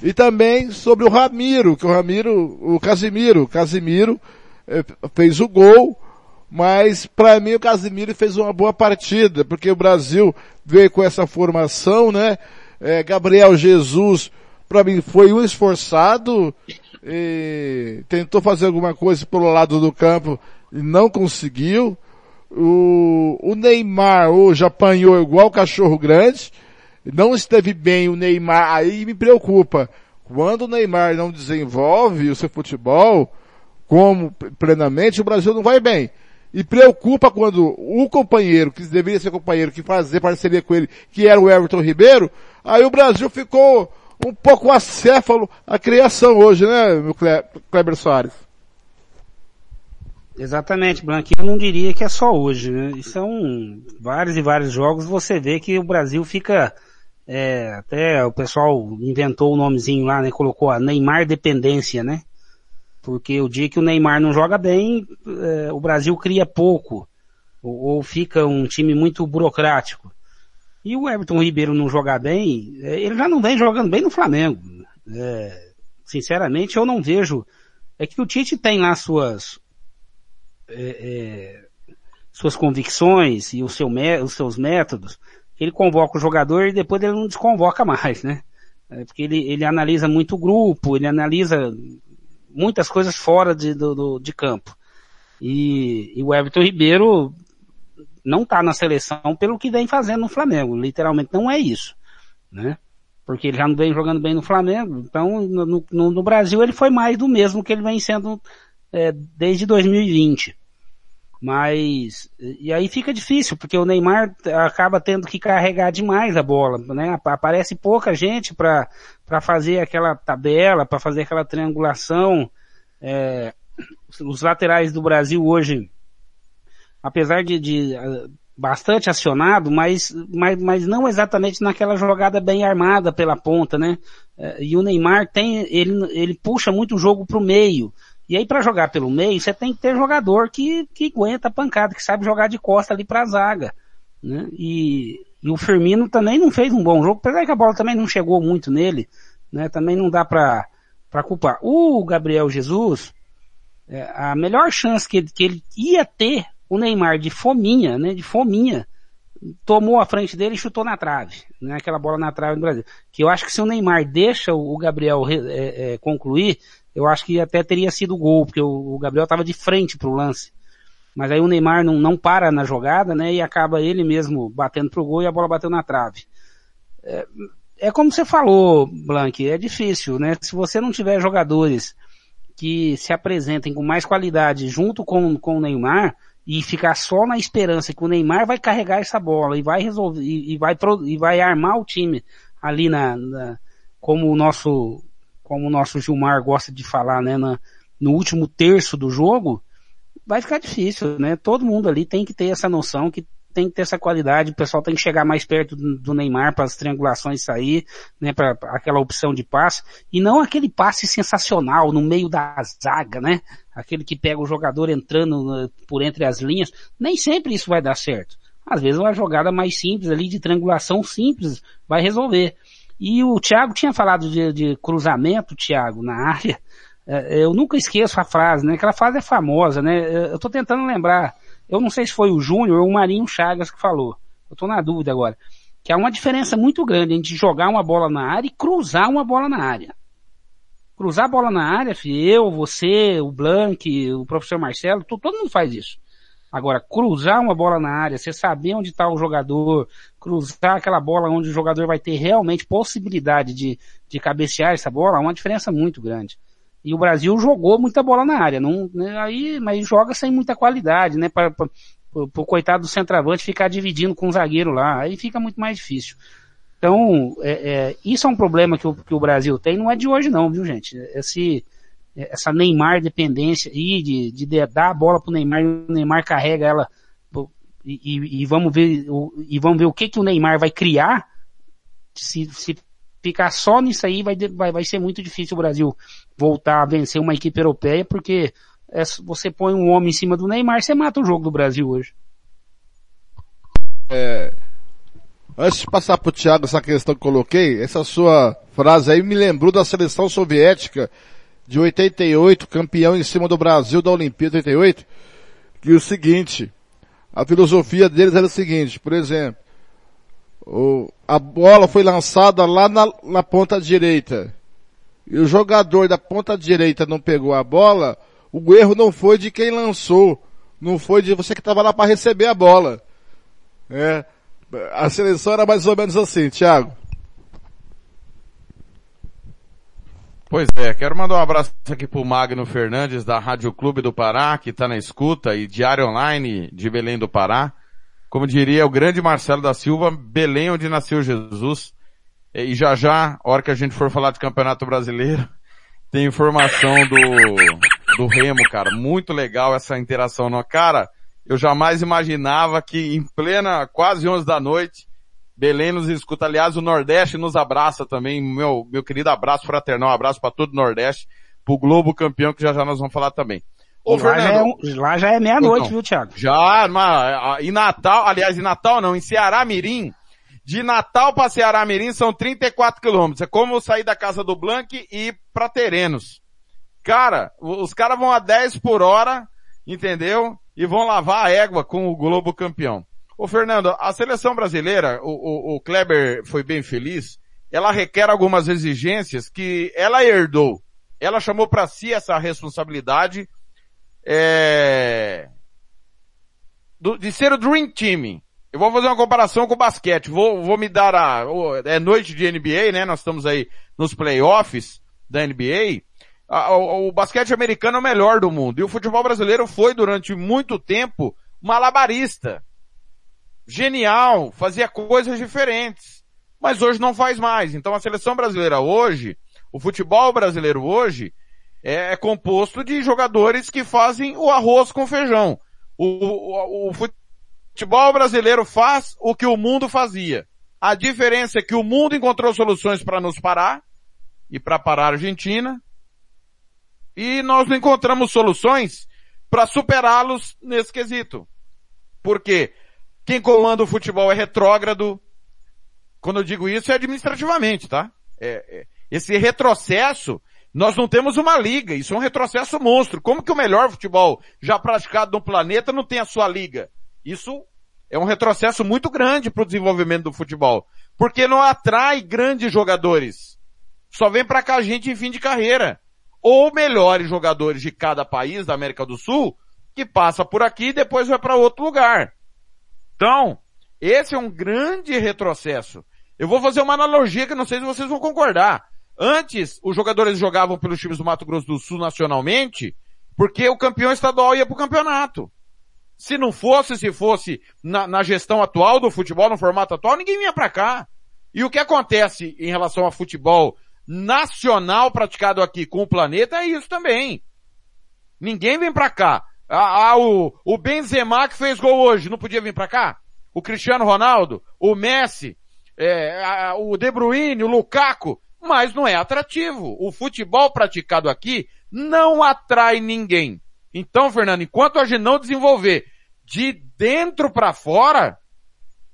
E também sobre o Ramiro, que o Ramiro, o Casimiro, o Casimiro eh, fez o gol, mas para mim o Casimiro fez uma boa partida, porque o Brasil veio com essa formação, né? Eh, Gabriel Jesus para mim foi um esforçado, tentou fazer alguma coisa pelo lado do campo e não conseguiu. O, o Neymar hoje apanhou igual cachorro grande, não esteve bem o Neymar, aí me preocupa. Quando o Neymar não desenvolve o seu futebol como plenamente, o Brasil não vai bem. E preocupa quando o companheiro, que deveria ser companheiro, que fazer parceria com ele, que era o Everton Ribeiro, aí o Brasil ficou um pouco acéfalo a criação hoje, né, meu Kleber Soares? Exatamente, Blanqui. Eu não diria que é só hoje, né? São vários e vários jogos. Você vê que o Brasil fica, é, até o pessoal inventou o nomezinho lá, né? Colocou a Neymar dependência, né? Porque o dia que o Neymar não joga bem, é, o Brasil cria pouco. Ou, ou, fica um time muito burocrático. E o Everton Ribeiro não jogar bem, é, ele já não vem jogando bem no Flamengo. É, sinceramente, eu não vejo. É que o Tite tem lá suas, é, é, suas convicções e seu, os seus métodos. Ele convoca o jogador e depois ele não desconvoca mais, né? É, porque ele, ele analisa muito o grupo, ele analisa muitas coisas fora de, do, do de campo. E, e o Everton Ribeiro não está na seleção pelo que vem fazendo no Flamengo. Literalmente não é isso, né? Porque ele já não vem jogando bem no Flamengo. Então, no, no, no Brasil ele foi mais do mesmo que ele vem sendo é, desde 2020. Mas, e aí fica difícil, porque o Neymar acaba tendo que carregar demais a bola, né? Aparece pouca gente para fazer aquela tabela, para fazer aquela triangulação. É, os laterais do Brasil hoje apesar de, de ah, bastante acionado, mas, mas, mas não exatamente naquela jogada bem armada pela ponta, né? É, e o Neymar tem, ele, ele puxa muito o jogo pro meio. E aí para jogar pelo meio, você tem que ter jogador que, que aguenta a pancada, que sabe jogar de costa ali pra zaga. Né? E, e o Firmino também não fez um bom jogo, apesar que a bola também não chegou muito nele, né? Também não dá pra, pra culpar. O Gabriel Jesus, é, a melhor chance que, que ele ia ter o Neymar de fominha, né, de fominha, tomou a frente dele e chutou na trave, né, aquela bola na trave do Brasil. Que eu acho que se o Neymar deixa o Gabriel é, é, concluir, eu acho que até teria sido gol, porque o, o Gabriel estava de frente para o lance. Mas aí o Neymar não, não para na jogada, né, e acaba ele mesmo batendo pro gol e a bola bateu na trave. É, é como você falou, Blank, é difícil, né? Se você não tiver jogadores que se apresentem com mais qualidade junto com, com o Neymar, e ficar só na esperança que o Neymar vai carregar essa bola e vai resolver e, e vai e vai armar o time ali na, na, como o nosso como o nosso Gilmar gosta de falar, né, na, no último terço do jogo, vai ficar difícil, né? Todo mundo ali tem que ter essa noção que tem que ter essa qualidade, o pessoal tem que chegar mais perto do Neymar para as triangulações sair, né, para aquela opção de passe, e não aquele passe sensacional no meio da zaga, né? Aquele que pega o jogador entrando por entre as linhas, nem sempre isso vai dar certo. Às vezes uma jogada mais simples ali de triangulação simples vai resolver. E o Thiago tinha falado de, de cruzamento, Thiago, na área. É, eu nunca esqueço a frase, né? Aquela frase é famosa, né? Eu tô tentando lembrar eu não sei se foi o Júnior ou o Marinho Chagas que falou. Eu estou na dúvida agora. Que há uma diferença muito grande entre jogar uma bola na área e cruzar uma bola na área. Cruzar a bola na área, filho, eu, você, o Blank, o professor Marcelo, todo mundo faz isso. Agora, cruzar uma bola na área, você saber onde está o jogador, cruzar aquela bola onde o jogador vai ter realmente possibilidade de, de cabecear essa bola, é uma diferença muito grande. E o Brasil jogou muita bola na área, não, né, aí, mas joga sem muita qualidade, né? Para o coitado do centroavante ficar dividindo com o zagueiro lá, aí fica muito mais difícil. Então, é, é, isso é um problema que o, que o Brasil tem, não é de hoje não, viu gente? Esse, essa Neymar dependência aí de, de, dar a bola pro Neymar e o Neymar carrega ela e, e, e, vamos ver e vamos ver o que que o Neymar vai criar se, se ficar só nisso aí vai, vai, vai ser muito difícil o Brasil voltar a vencer uma equipe europeia, porque é, você põe um homem em cima do Neymar, você mata o jogo do Brasil hoje. É, antes de passar pro Thiago essa questão que coloquei, essa sua frase aí me lembrou da seleção soviética de 88, campeão em cima do Brasil da Olimpíada 88, que é o seguinte, a filosofia deles era o seguinte, por exemplo, o, a bola foi lançada lá na, na ponta direita e o jogador da ponta direita não pegou a bola, o erro não foi de quem lançou, não foi de você que estava lá para receber a bola. É, a seleção era mais ou menos assim, Thiago. Pois é, quero mandar um abraço aqui pro Magno Fernandes da Rádio Clube do Pará, que está na escuta, e Diário Online de Belém do Pará. Como diria o grande Marcelo da Silva, Belém onde nasceu Jesus. E já já, hora que a gente for falar de Campeonato Brasileiro, [laughs] tem informação do, do Remo, cara. Muito legal essa interação. No cara, eu jamais imaginava que em plena, quase 11 da noite, Belém nos escuta. Aliás, o Nordeste nos abraça também. Meu, meu querido abraço fraternal, um abraço para todo o Nordeste, pro Globo campeão, que já já nós vamos falar também. Ô, lá, já é lá já é meia-noite, viu, Thiago? Já, mas, em Natal, aliás, em Natal não, em Ceará Mirim, de Natal para Ceará Mirim são 34 quilômetros. É como sair da casa do Blank e ir pra Terenos. Cara, os caras vão a 10 por hora, entendeu? E vão lavar a égua com o Globo campeão. Ô Fernando, a seleção brasileira, o, o, o Kleber foi bem feliz, ela requer algumas exigências que ela herdou. Ela chamou para si essa responsabilidade é, do, de ser o Dream Team. Eu vou fazer uma comparação com o basquete. Vou, vou me dar a, é noite de NBA, né? Nós estamos aí nos playoffs da NBA. O, o basquete americano é o melhor do mundo. E o futebol brasileiro foi durante muito tempo malabarista genial, fazia coisas diferentes. Mas hoje não faz mais. Então a seleção brasileira hoje, o futebol brasileiro hoje, é, é composto de jogadores que fazem o arroz com feijão. O, o, o futebol brasileiro faz o que o mundo fazia. A diferença é que o mundo encontrou soluções para nos parar e para parar a Argentina. E nós não encontramos soluções para superá-los nesse quesito. Por quê? Quem comanda o futebol é retrógrado. Quando eu digo isso é administrativamente, tá? É, é, esse retrocesso, nós não temos uma liga, isso é um retrocesso monstro. Como que o melhor futebol já praticado no planeta não tem a sua liga? Isso é um retrocesso muito grande para o desenvolvimento do futebol. Porque não atrai grandes jogadores. Só vem para cá gente em fim de carreira. Ou melhores jogadores de cada país da América do Sul, que passa por aqui e depois vai para outro lugar. Então, esse é um grande retrocesso. Eu vou fazer uma analogia que não sei se vocês vão concordar. Antes, os jogadores jogavam pelos times do Mato Grosso do Sul nacionalmente, porque o campeão estadual ia para o campeonato. Se não fosse, se fosse na, na, gestão atual do futebol, no formato atual, ninguém vinha para cá. E o que acontece em relação ao futebol nacional praticado aqui com o planeta é isso também. Ninguém vem para cá. Ah, ah, o, o Benzema que fez gol hoje, não podia vir para cá? O Cristiano Ronaldo, o Messi, é, o De Bruyne, o Lukaku, mas não é atrativo. O futebol praticado aqui não atrai ninguém. Então, Fernando, enquanto a gente não desenvolver de dentro para fora,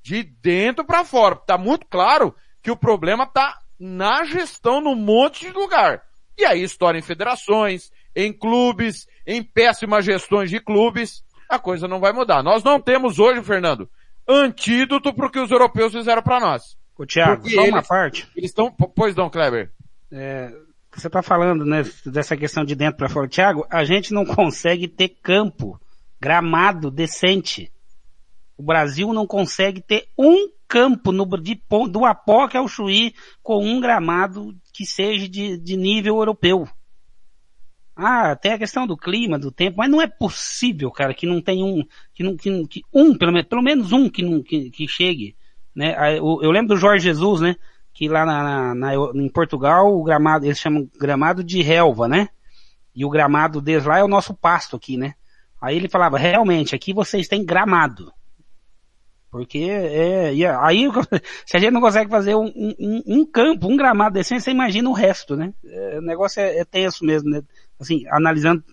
de dentro para fora, tá muito claro que o problema tá na gestão num monte de lugar. E aí estoura em federações, em clubes, em péssimas gestões de clubes, a coisa não vai mudar. Nós não temos hoje, Fernando, antídoto para o que os europeus fizeram para nós. O Thiago, Porque só eles, uma parte. Eles estão, pois não, Kleber. É, você está falando, né, dessa questão de dentro para fora. Thiago, a gente não consegue ter campo, gramado decente. O Brasil não consegue ter um campo no, de, do Apoca ao Chuí com um gramado que seja de, de nível europeu. Ah, tem a questão do clima, do tempo, mas não é possível, cara, que não tem um, que não, que, que um, pelo menos, pelo menos um que não, que, que chegue, né? Eu, eu lembro do Jorge Jesus, né? Que lá na, na, em Portugal, o gramado, eles chamam gramado de relva, né? E o gramado deles lá é o nosso pasto aqui, né? Aí ele falava, realmente, aqui vocês têm gramado. Porque é, aí [laughs] se a gente não consegue fazer um, um, um campo, um gramado decente, você imagina o resto, né? É, o negócio é, é tenso mesmo, né? assim, analisando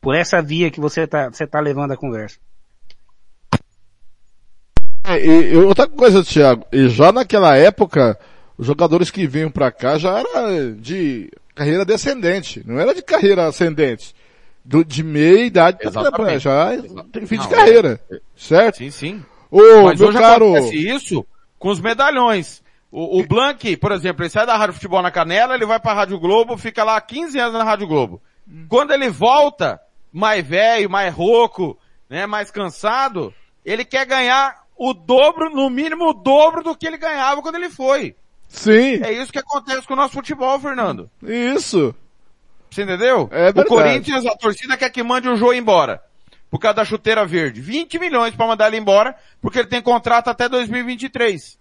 por essa via que você está você tá levando a conversa. É, e, e outra coisa, Thiago, e já naquela época, os jogadores que vinham para cá já era de carreira descendente, não era de carreira ascendente. Do, de meia idade para já tem fim de carreira, é, certo? Sim, sim. Ô, Mas hoje caro... acontece isso com os medalhões. O, o Blank, por exemplo, ele sai da Rádio Futebol na Canela, ele vai pra Rádio Globo, fica lá 15 anos na Rádio Globo. Quando ele volta, mais velho, mais rouco, né, mais cansado, ele quer ganhar o dobro, no mínimo o dobro do que ele ganhava quando ele foi. Sim, É isso que acontece com o nosso futebol, Fernando. isso. Você entendeu? É verdade. o Corinthians, a torcida quer que mande o Jô embora. Por causa da chuteira verde. 20 milhões para mandar ele embora, porque ele tem contrato até 2023.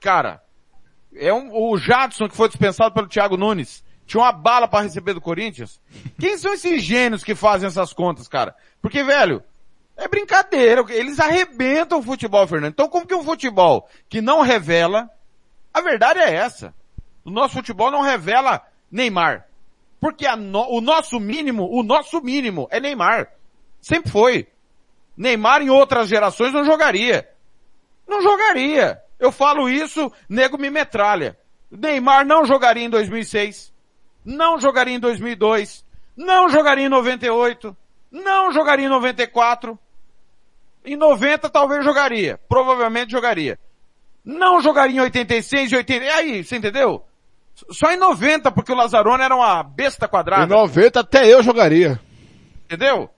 Cara, é um, o Jadson que foi dispensado pelo Thiago Nunes. Tinha uma bala para receber do Corinthians. Quem são esses gênios que fazem essas contas, cara? Porque, velho, é brincadeira. Eles arrebentam o futebol, Fernando. Então como que um futebol que não revela, a verdade é essa. O nosso futebol não revela Neymar. Porque no- o nosso mínimo, o nosso mínimo é Neymar. Sempre foi. Neymar em outras gerações não jogaria. Não jogaria. Eu falo isso, nego me metralha. Neymar não jogaria em 2006. Não jogaria em 2002. Não jogaria em 98. Não jogaria em 94. Em 90 talvez jogaria. Provavelmente jogaria. Não jogaria em 86 e 80. E aí, você entendeu? Só em 90, porque o Lazzaroni era uma besta Em quadrada. 90 até eu jogaria. Entendeu?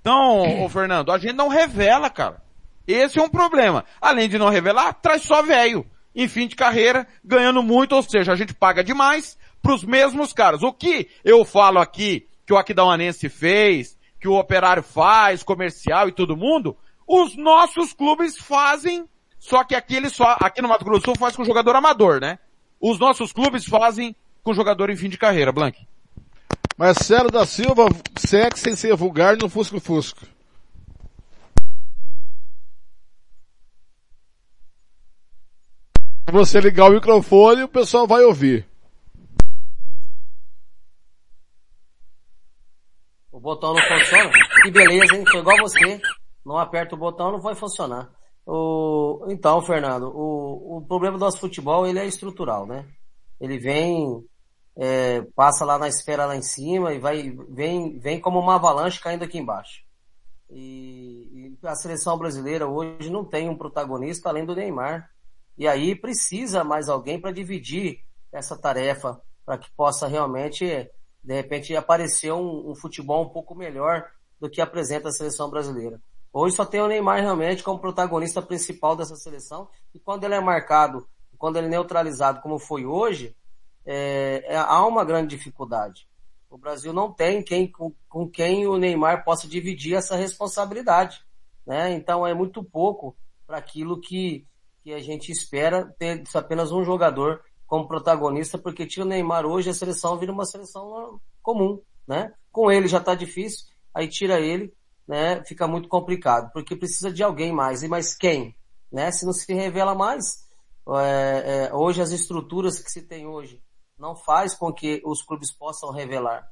Então, ô Fernando, a gente não revela, cara. Esse é um problema. Além de não revelar, traz só velho. Em fim de carreira, ganhando muito, ou seja, a gente paga demais pros mesmos caras. O que eu falo aqui, que o Aquidauanense fez, que o Operário faz, comercial e todo mundo, os nossos clubes fazem, só que aqui eles só, aqui no Mato Grosso do Sul faz com jogador amador, né? Os nossos clubes fazem com jogador em fim de carreira, Blank. Marcelo da Silva, sexo sem ser vulgar no Fusco Fusco. Você ligar o microfone, o pessoal vai ouvir. O botão não funciona? Que beleza, hein? Foi igual você. Não aperta o botão, não vai funcionar. O... Então, Fernando, o, o problema do nosso futebol, ele é estrutural, né? Ele vem, é, passa lá na esfera lá em cima e vai, vem, vem como uma avalanche caindo aqui embaixo. E, e a seleção brasileira hoje não tem um protagonista além do Neymar. E aí precisa mais alguém para dividir essa tarefa, para que possa realmente, de repente, aparecer um, um futebol um pouco melhor do que apresenta a seleção brasileira. Hoje só tem o Neymar realmente como protagonista principal dessa seleção, e quando ele é marcado, quando ele é neutralizado como foi hoje, é, é, há uma grande dificuldade. O Brasil não tem quem, com, com quem o Neymar possa dividir essa responsabilidade. Né? Então é muito pouco para aquilo que, que a gente espera ter apenas um jogador como protagonista, porque tira o Neymar hoje, a seleção vira uma seleção comum. Né? Com ele já está difícil, aí tira ele, né? fica muito complicado, porque precisa de alguém mais. E mais quem? Né? Se não se revela mais, é, é, hoje as estruturas que se tem hoje não faz com que os clubes possam revelar.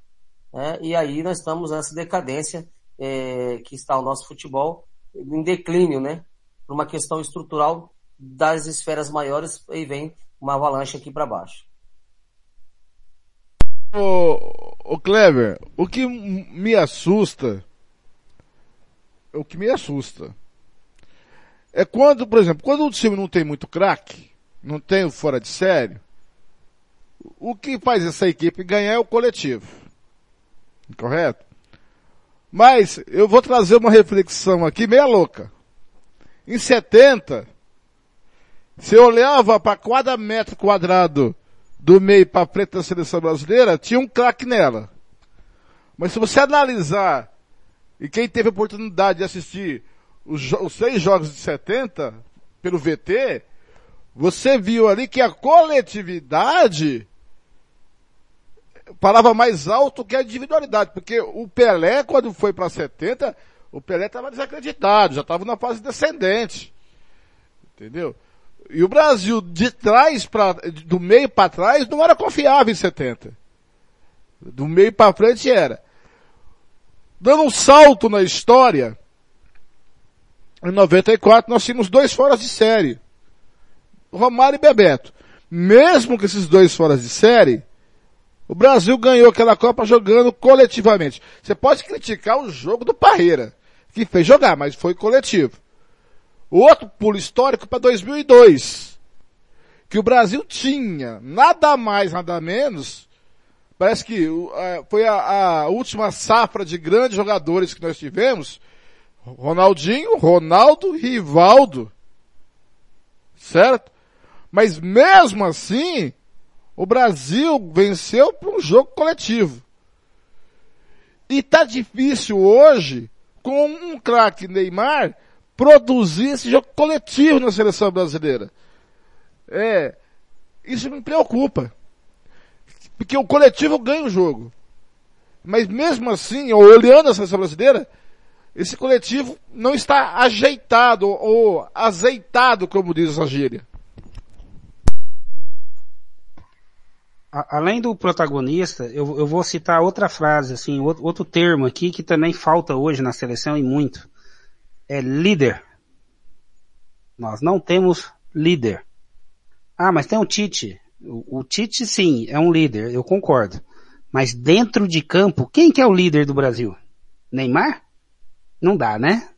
Né? E aí nós estamos nessa decadência é, que está o nosso futebol em declínio, né? Por uma questão estrutural das esferas maiores e vem uma avalanche aqui para baixo. Ô, ô Clever, o que me assusta, o que me assusta, é quando, por exemplo, quando o time não tem muito craque, não tem o fora de série, o que faz essa equipe ganhar é o coletivo. Correto? Mas eu vou trazer uma reflexão aqui meia louca. Em 70, se eu olhava para cada metro quadrado do meio para frente da seleção brasileira, tinha um craque nela. Mas se você analisar, e quem teve a oportunidade de assistir os, os seis jogos de 70 pelo VT, você viu ali que a coletividade parava mais alto que a individualidade, porque o Pelé, quando foi para 70, o Pelé estava desacreditado, já estava na fase descendente. Entendeu? E o Brasil, de trás para, do meio para trás, não era confiável em 70. Do meio para frente era. Dando um salto na história, em 94 nós tínhamos dois foras de série. Romário e Bebeto. Mesmo com esses dois foras de série, o Brasil ganhou aquela Copa jogando coletivamente. Você pode criticar o jogo do Parreira, que fez jogar, mas foi coletivo. Outro pulo histórico para 2002. que o Brasil tinha nada mais, nada menos, parece que foi a, a última safra de grandes jogadores que nós tivemos, Ronaldinho, Ronaldo, Rivaldo, certo? Mas mesmo assim, o Brasil venceu por um jogo coletivo. E tá difícil hoje, com um craque Neymar, produzir esse jogo coletivo na seleção brasileira. É, isso me preocupa. Porque o coletivo ganha o jogo. Mas mesmo assim, olhando a seleção brasileira, esse coletivo não está ajeitado ou azeitado, como diz a gíria. Além do protagonista, eu, eu, vou citar outra frase, assim, outro, outro, termo aqui que também falta hoje na seleção e muito. É líder. Nós não temos líder. Ah, mas tem o Tite. O, o Tite sim, é um líder, eu concordo. Mas dentro de campo, quem que é o líder do Brasil? Neymar? Não dá, né?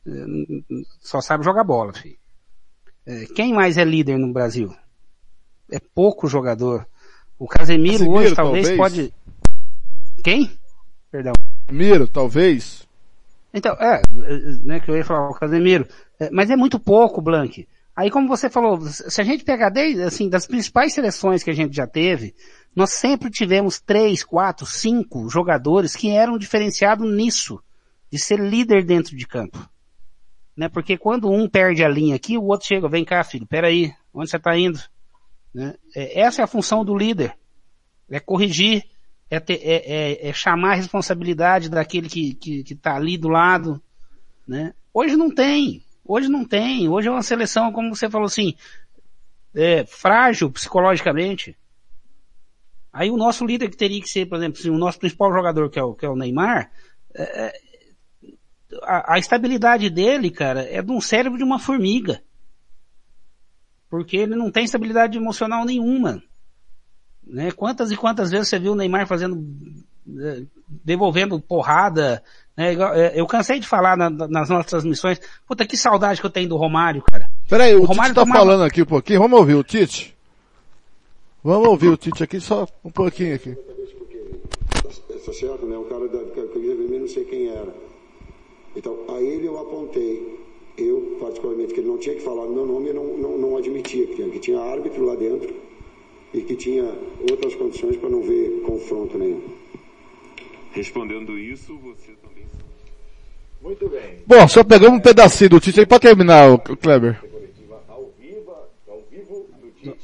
Só sabe jogar bola, filho. É, quem mais é líder no Brasil? É pouco jogador. O Casemiro, Casemiro hoje talvez, talvez, pode... Quem? Perdão. Casemiro, talvez. Então, é, né, que eu ia falar, o Casemiro. É, mas é muito pouco, Blank. Aí como você falou, se a gente pegar desde, assim, das principais seleções que a gente já teve, nós sempre tivemos três, quatro, cinco jogadores que eram diferenciados nisso, de ser líder dentro de campo. Né? Porque quando um perde a linha aqui, o outro chega, vem cá filho, peraí, onde você está indo? Né? É, essa é a função do líder. É corrigir, é, ter, é, é, é chamar a responsabilidade daquele que, que, que tá ali do lado. Né? Hoje não tem. Hoje não tem. Hoje é uma seleção, como você falou assim, é, frágil psicologicamente. Aí o nosso líder que teria que ser, por exemplo, assim, o nosso principal jogador, que é o, que é o Neymar, é a, a, estabilidade dele, cara, é de um cérebro de uma formiga. Porque ele não tem estabilidade emocional nenhuma. Né? Quantas e quantas vezes você viu o Neymar fazendo, é, devolvendo porrada, né? É, eu cansei de falar na, nas nossas transmissões, puta que saudade que eu tenho do Romário, cara. Peraí, o, o Romário Tite tá tomava... falando aqui um pouquinho, vamos ouvir o Tite? Vamos ouvir o Tite aqui, só um pouquinho aqui. Tá certo, né? O cara da camisa vermelha, não sei quem era. Então, a ele eu apontei eu, particularmente, que ele não tinha que falar meu nome, eu não, não, não admitia que tinha, que tinha árbitro lá dentro e que tinha outras condições para não ver confronto nenhum. Respondendo isso, você também. Muito bem. Bom, só pegamos um pedacinho do Tite aí para terminar, o Kleber.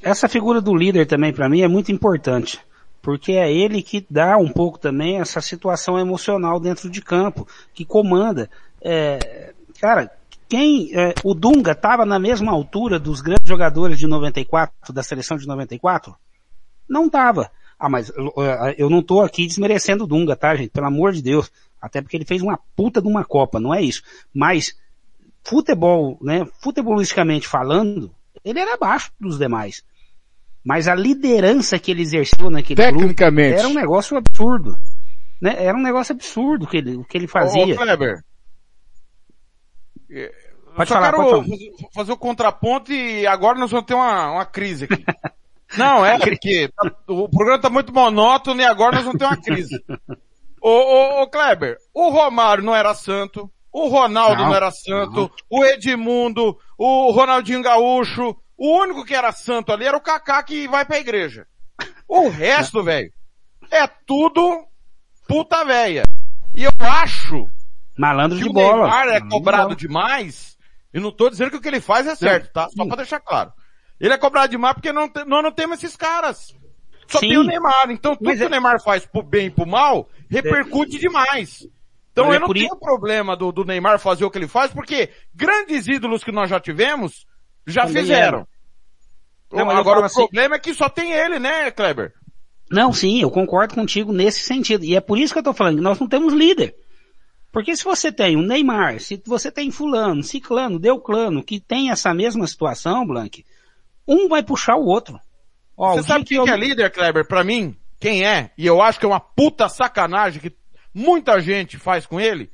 Essa figura do líder também para mim é muito importante porque é ele que dá um pouco também essa situação emocional dentro de campo, que comanda. É, cara, quem, é, o Dunga estava na mesma altura dos grandes jogadores de 94, da seleção de 94? Não estava. Ah, mas eu não estou aqui desmerecendo o Dunga, tá, gente? Pelo amor de Deus. Até porque ele fez uma puta de uma Copa, não é isso. Mas, futebol, né, futebolisticamente falando, ele era abaixo dos demais. Mas a liderança que ele exerceu naquele Tecnicamente. era um negócio absurdo. Né? Era um negócio absurdo que ele, que ele fazia. Ô, Kleber, Pode falar, quero pode fazer o contraponto e agora nós vamos ter uma, uma crise aqui. [laughs] Não, é porque tá, o programa tá muito monótono e agora nós vamos ter uma crise. [laughs] Ô, ô, ô Kleber, o Romário não era santo, o Ronaldo não, não era santo, não. o Edmundo, o Ronaldinho Gaúcho, o único que era santo ali era o Kaká que vai pra igreja. O [laughs] resto, velho, é tudo puta véia. E eu acho Malandro que de bola. O Neymar é cobrado de demais. E não tô dizendo que o que ele faz é certo, tá? Só pra deixar claro. Ele é cobrado demais porque não, nós não temos esses caras. Só Sim. tem o Neymar. Então tudo Mas que é... o Neymar faz pro bem e pro mal, repercute é... demais. Então Mas eu é não tenho isso... problema do, do, Neymar fazer o que ele faz, porque grandes ídolos que nós já tivemos, já Também fizeram. Agora o assim... problema é que só tem ele, né, Kleber? Não, sim, eu concordo contigo nesse sentido. E é por isso que eu tô falando, que nós não temos líder. Porque se você tem um Neymar, se você tem fulano, ciclano, deuclano, que tem essa mesma situação, Blank, um vai puxar o outro. Ó, você sabe quem que, eu... é líder, Kleber? Pra mim, quem é? E eu acho que é uma puta sacanagem que muita gente faz com ele.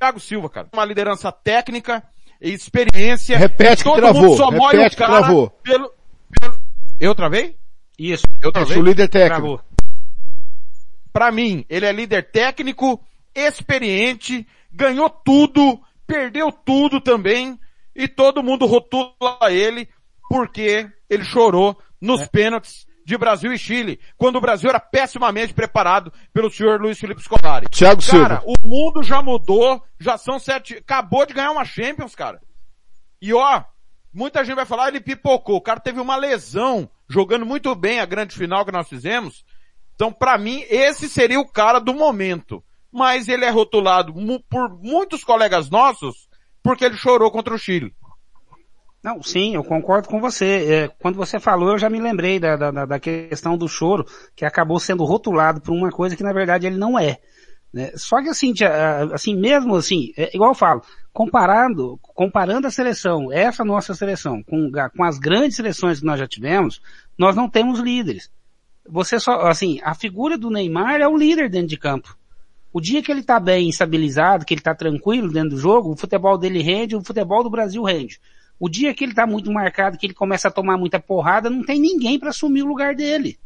Thiago Silva, cara. Uma liderança técnica, experiência. Repete que todo travou, mundo só repete o que cara travou. Pelo, pelo... Eu travei? Isso. Eu travei? líder técnico. Travou. Pra mim, ele é líder técnico, experiente, ganhou tudo, perdeu tudo também, e todo mundo rotula ele porque ele chorou nos É. pênaltis de Brasil e Chile, quando o Brasil era pessimamente preparado pelo senhor Luiz Felipe Scolari. Thiago Cara, Silva. o mundo já mudou, já são sete, acabou de ganhar uma Champions, cara. E ó, muita gente vai falar, ele pipocou, o cara teve uma lesão, jogando muito bem a grande final que nós fizemos. Então, pra mim, esse seria o cara do momento. Mas ele é rotulado por muitos colegas nossos, porque ele chorou contra o Chile. Não, sim, eu concordo com você. É, quando você falou, eu já me lembrei da, da, da questão do choro, que acabou sendo rotulado por uma coisa que na verdade ele não é. né? Só que assim, assim, mesmo assim, é igual eu falo, comparando, comparando a seleção, essa nossa seleção, com, com as grandes seleções que nós já tivemos, nós não temos líderes. Você só, assim, a figura do Neymar é o líder dentro de campo. O dia que ele tá bem estabilizado, que ele tá tranquilo dentro do jogo, o futebol dele rende, o futebol do Brasil rende. O dia que ele tá muito marcado, que ele começa a tomar muita porrada, não tem ninguém para assumir o lugar dele.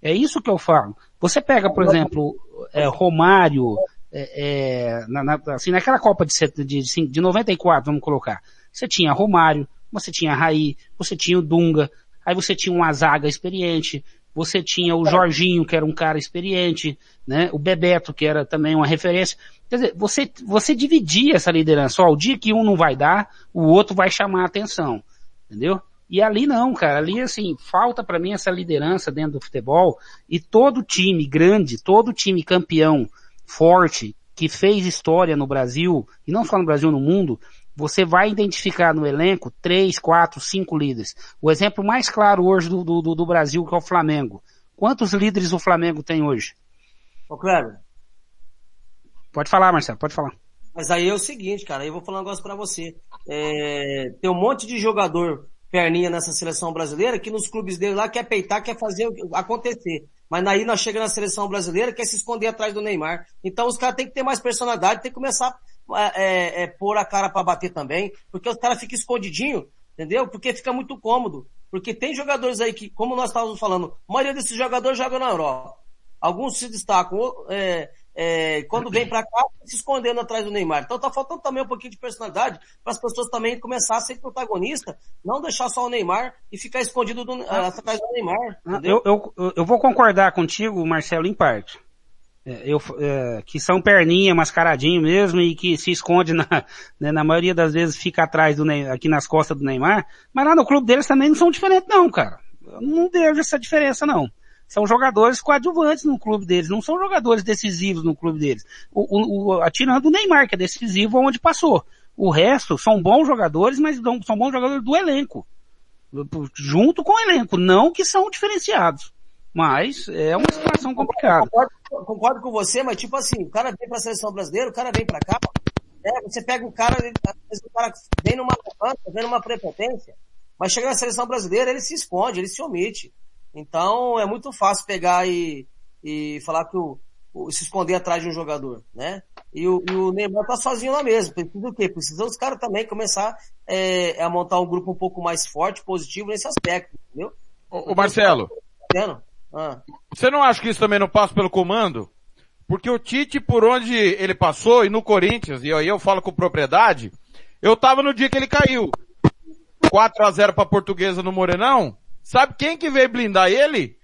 É isso que eu falo. Você pega, por exemplo, é, Romário, é, é, na, na- assim, naquela Copa de, de, de 94, vamos colocar. Você tinha Romário, você tinha Raí, você tinha o Dunga, aí você tinha uma zaga experiente, você tinha o Jorginho, que era um cara experiente, né? O Bebeto, que era também uma referência. Quer dizer, você, você dividia essa liderança. Ó, o dia que um não vai dar, o outro vai chamar a atenção. Entendeu? E ali não, cara. Ali, assim, falta pra mim essa liderança dentro do futebol. E todo time grande, todo time campeão, forte, que fez história no Brasil, e não só no Brasil, no mundo, você vai identificar no elenco três, quatro, cinco líderes. O exemplo mais claro hoje do, do, do Brasil que é o Flamengo. Quantos líderes o Flamengo tem hoje? Ô, Cleber, Pode falar, Marcelo, pode falar. mas aí é o seguinte, cara, aí eu vou falar um negócio pra você. É, tem um monte de jogador perninha nessa seleção brasileira que nos clubes dele lá quer peitar, quer fazer o- acontecer. Mas aí nós chegamos na seleção brasileira, quer se esconder atrás do Neymar. Então os caras têm que ter mais personalidade, tem que começar é, é, pôr a cara pra bater também, porque os caras ficam escondidinho, entendeu? Porque fica muito cômodo. Porque tem jogadores aí que, como nós estávamos falando, a maioria desses jogadores joga na Europa. Alguns se destacam, é, é, quando vem pra cá, se escondendo atrás do Neymar. Então tá faltando também um pouquinho de personalidade para as pessoas também começar a ser protagonista, não deixar só o Neymar e ficar escondido do, ah, atrás do Neymar. Entendeu? Eu, eu, eu vou concordar contigo, Marcelo, em parte. É, eu, é, que são perninha, mascaradinho mesmo e que se esconde na, [laughs] né, na maioria das vezes fica atrás do Ney- aqui nas costas do Neymar, mas lá no clube deles também não são diferentes não, cara. Eu não vejo essa diferença não. São jogadores coadjuvantes no clube deles, não são jogadores decisivos no clube deles. O, o, o, atirando o Neymar, que é decisivo onde passou. O resto são bons jogadores, mas não- são bons jogadores do elenco. Junto com o elenco, não que são diferenciados. Mas é uma situação complicada. Concordo, concordo com você, mas tipo assim, o cara vem pra seleção brasileira, o cara vem pra cá, é, você pega o cara, o cara vem numa levanta, vem numa prepotência, mas chega na seleção brasileira, ele se esconde, ele se omite. Então é muito fácil pegar e, e falar que o, o- se esconder atrás de um jogador, né? E o, e o Neymar tá sozinho lá mesmo. Precisa do quê? Precisa os caras também começar é, a montar um grupo um pouco mais forte, positivo nesse aspecto, entendeu? Ô, Marcelo, Entendendo? Ah. você não acha que isso também não passa pelo comando? Porque o Tite, por onde ele passou, e no Corinthians, e aí eu falo com propriedade, eu tava no dia que ele caiu. 4 a 0 pra Portuguesa no Morenão. Sabe quem que veio blindar ele?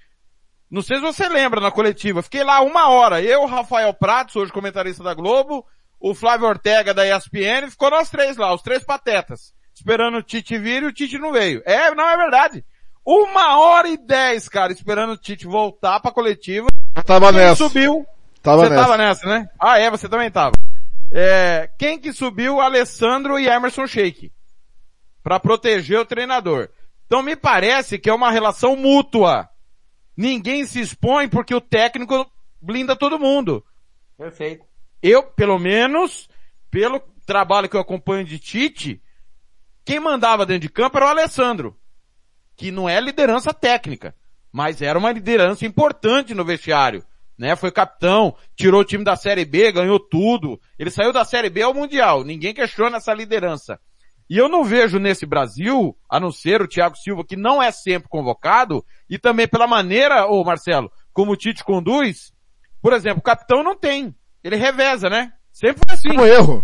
Não sei se você lembra na coletiva. Fiquei lá uma hora. Eu, Rafael Pratos, hoje comentarista da Globo, o Flávio Ortega da ESPN, ficou nós três lá, os três patetas. Esperando o Tite vir e o Tite não veio. É, não é verdade. Uma hora e dez, cara, esperando o Tite voltar pra coletiva. Eu tava Quem nessa. subiu? Tava você nessa. tava nessa, né? Ah, é, você também tava. É, quem que subiu? Alessandro e Emerson Sheik. Pra proteger o treinador. Então me parece que é uma relação mútua. Ninguém se expõe porque o técnico blinda todo mundo. Perfeito. Eu, pelo menos, pelo trabalho que eu acompanho de Tite, quem mandava dentro de campo era o Alessandro. Que não é liderança técnica, mas era uma liderança importante no vestiário. Né? Foi capitão, tirou o time da Série B, ganhou tudo. Ele saiu da Série B ao Mundial. Ninguém questiona essa liderança. E eu não vejo nesse Brasil, a não ser o Thiago Silva, que não é sempre convocado, e também pela maneira, ô Marcelo, como o Tite conduz, por exemplo, o capitão não tem. Ele reveza, né? Sempre foi assim. Um erro.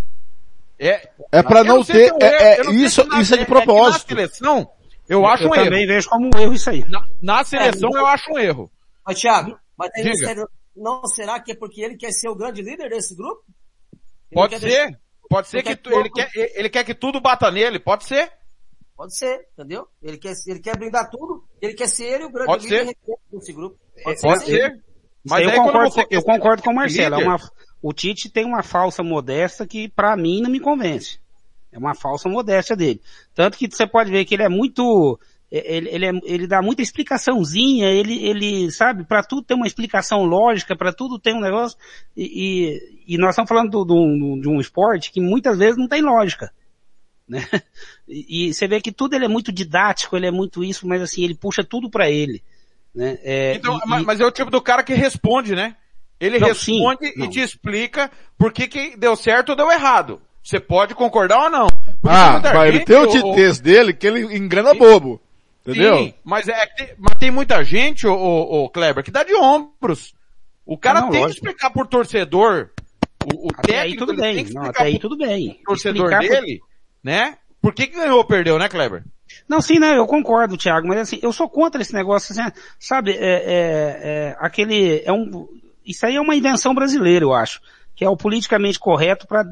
É, É pra eu não se ter, um erro, é, é, não sei isso, na- isso é de que propósito. na seleção, eu acho eu um erro. também vejo como um erro isso aí. Na, na seleção eu acho um erro. Mas Thiago, mas Diga. não será que é porque ele quer ser o grande líder desse grupo? Ele Pode ser. deixar- Pode ser Ele que quer tu- ele quer, ele quer que tudo bata nele, pode ser. Pode ser, entendeu? Ele quer, ele quer blindar tudo, ele quer ser ele o grande Pode líder ser. desse grupo. Pode sim. ser. Mas eu concordo, você eu concordo com o Marcelo. É uma, o Tite tem uma falsa modesta que pra mim não me convence. É uma falsa modéstia dele. Tanto que você pode ver que ele é muito, ele, ele, é- ele dá muita explicaçãozinha, ele, ele, sabe, pra tudo tem uma explicação lógica, pra tudo tem um negócio, e, e, e nós estamos falando do- do- de um esporte que muitas vezes não tem lógica. [laughs] Né? E, e você vê que tudo ele é muito didático, ele é muito isso, mas assim, ele puxa tudo pra ele. Né? É, Então, e- mas, mas é o tipo do cara que responde, né? Ele Não, responde sim, e te explica por que, que deu certo ou deu errado. Você pode concordar ou não. Porque Ah, mas ele tem o titez dele que ele engana bobo. Entendeu? Sim, mas, é, mas tem muita gente, ô, ô, ô, Kleber, que dá de ombros. O cara Ah, não, tem lógico. que explicar por torcedor. O, o Até aí técnico tudo ele bem. tem que Não, até aí tudo bem. torcedor Explicar por- dele, né? Por que, que ganhou ou perdeu, né, Kleber? Não, sim, né, eu concordo, Thiago, mas assim, eu sou contra esse negócio, assim, sabe, é, é, é, aquele, é um, isso aí é uma invenção brasileira, eu acho, que é o politicamente correto pra,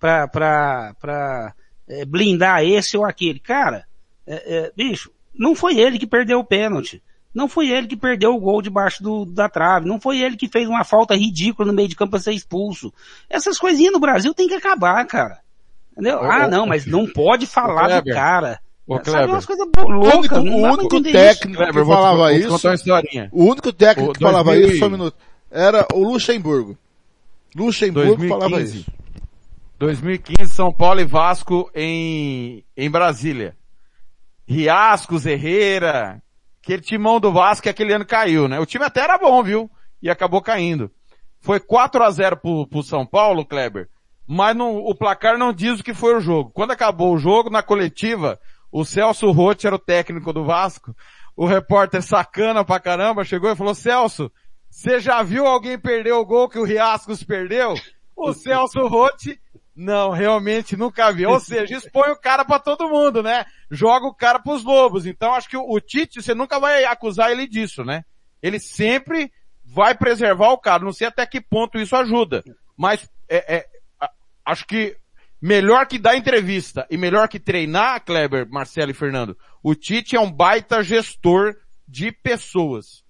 pra, pra, pra, é, blindar esse ou aquele. Cara, é, é, bicho, não foi ele que perdeu o pênalti. Não foi ele que perdeu o gol debaixo do, da trave. Não foi ele que fez uma falta ridícula no meio de campo pra ser expulso. Essas coisinhas no Brasil tem que acabar, cara. Entendeu? Ô, ah, não, mas não pode falar do cara. Ô, Sabe umas coisas O único, loucas. o não dá pra único técnico Kleber, que falava isso, contar uma historinha. o único técnico O que falava 2000 isso, só um minuto, era o Luxemburgo. Luxemburgo 2015. falava isso. 2015, São Paulo e Vasco em, em Brasília. Riascos, Herrera, aquele timão do Vasco que aquele ano caiu, né? O time até era bom, viu? E acabou caindo. Foi 4 a 0 pro, pro São Paulo, Kleber, mas não- o placar não diz o que foi o jogo. Quando acabou o jogo, na coletiva, o Celso Rotti era o técnico do Vasco, o repórter sacana pra caramba chegou e falou, Celso, você já viu alguém perder o gol que o Riascos perdeu? [laughs] O Celso Rotti, não, realmente nunca vi. Ou seja, expõe o cara pra todo mundo, né? Joga o cara pros lobos. Então acho que o, o Tite, você nunca vai acusar ele disso, né? Ele sempre vai preservar o cara. Não sei até que ponto isso ajuda. Mas é, é, acho que melhor que dar entrevista e melhor que treinar, Kleber, Marcelo e Fernando, o Tite é um baita gestor de pessoas.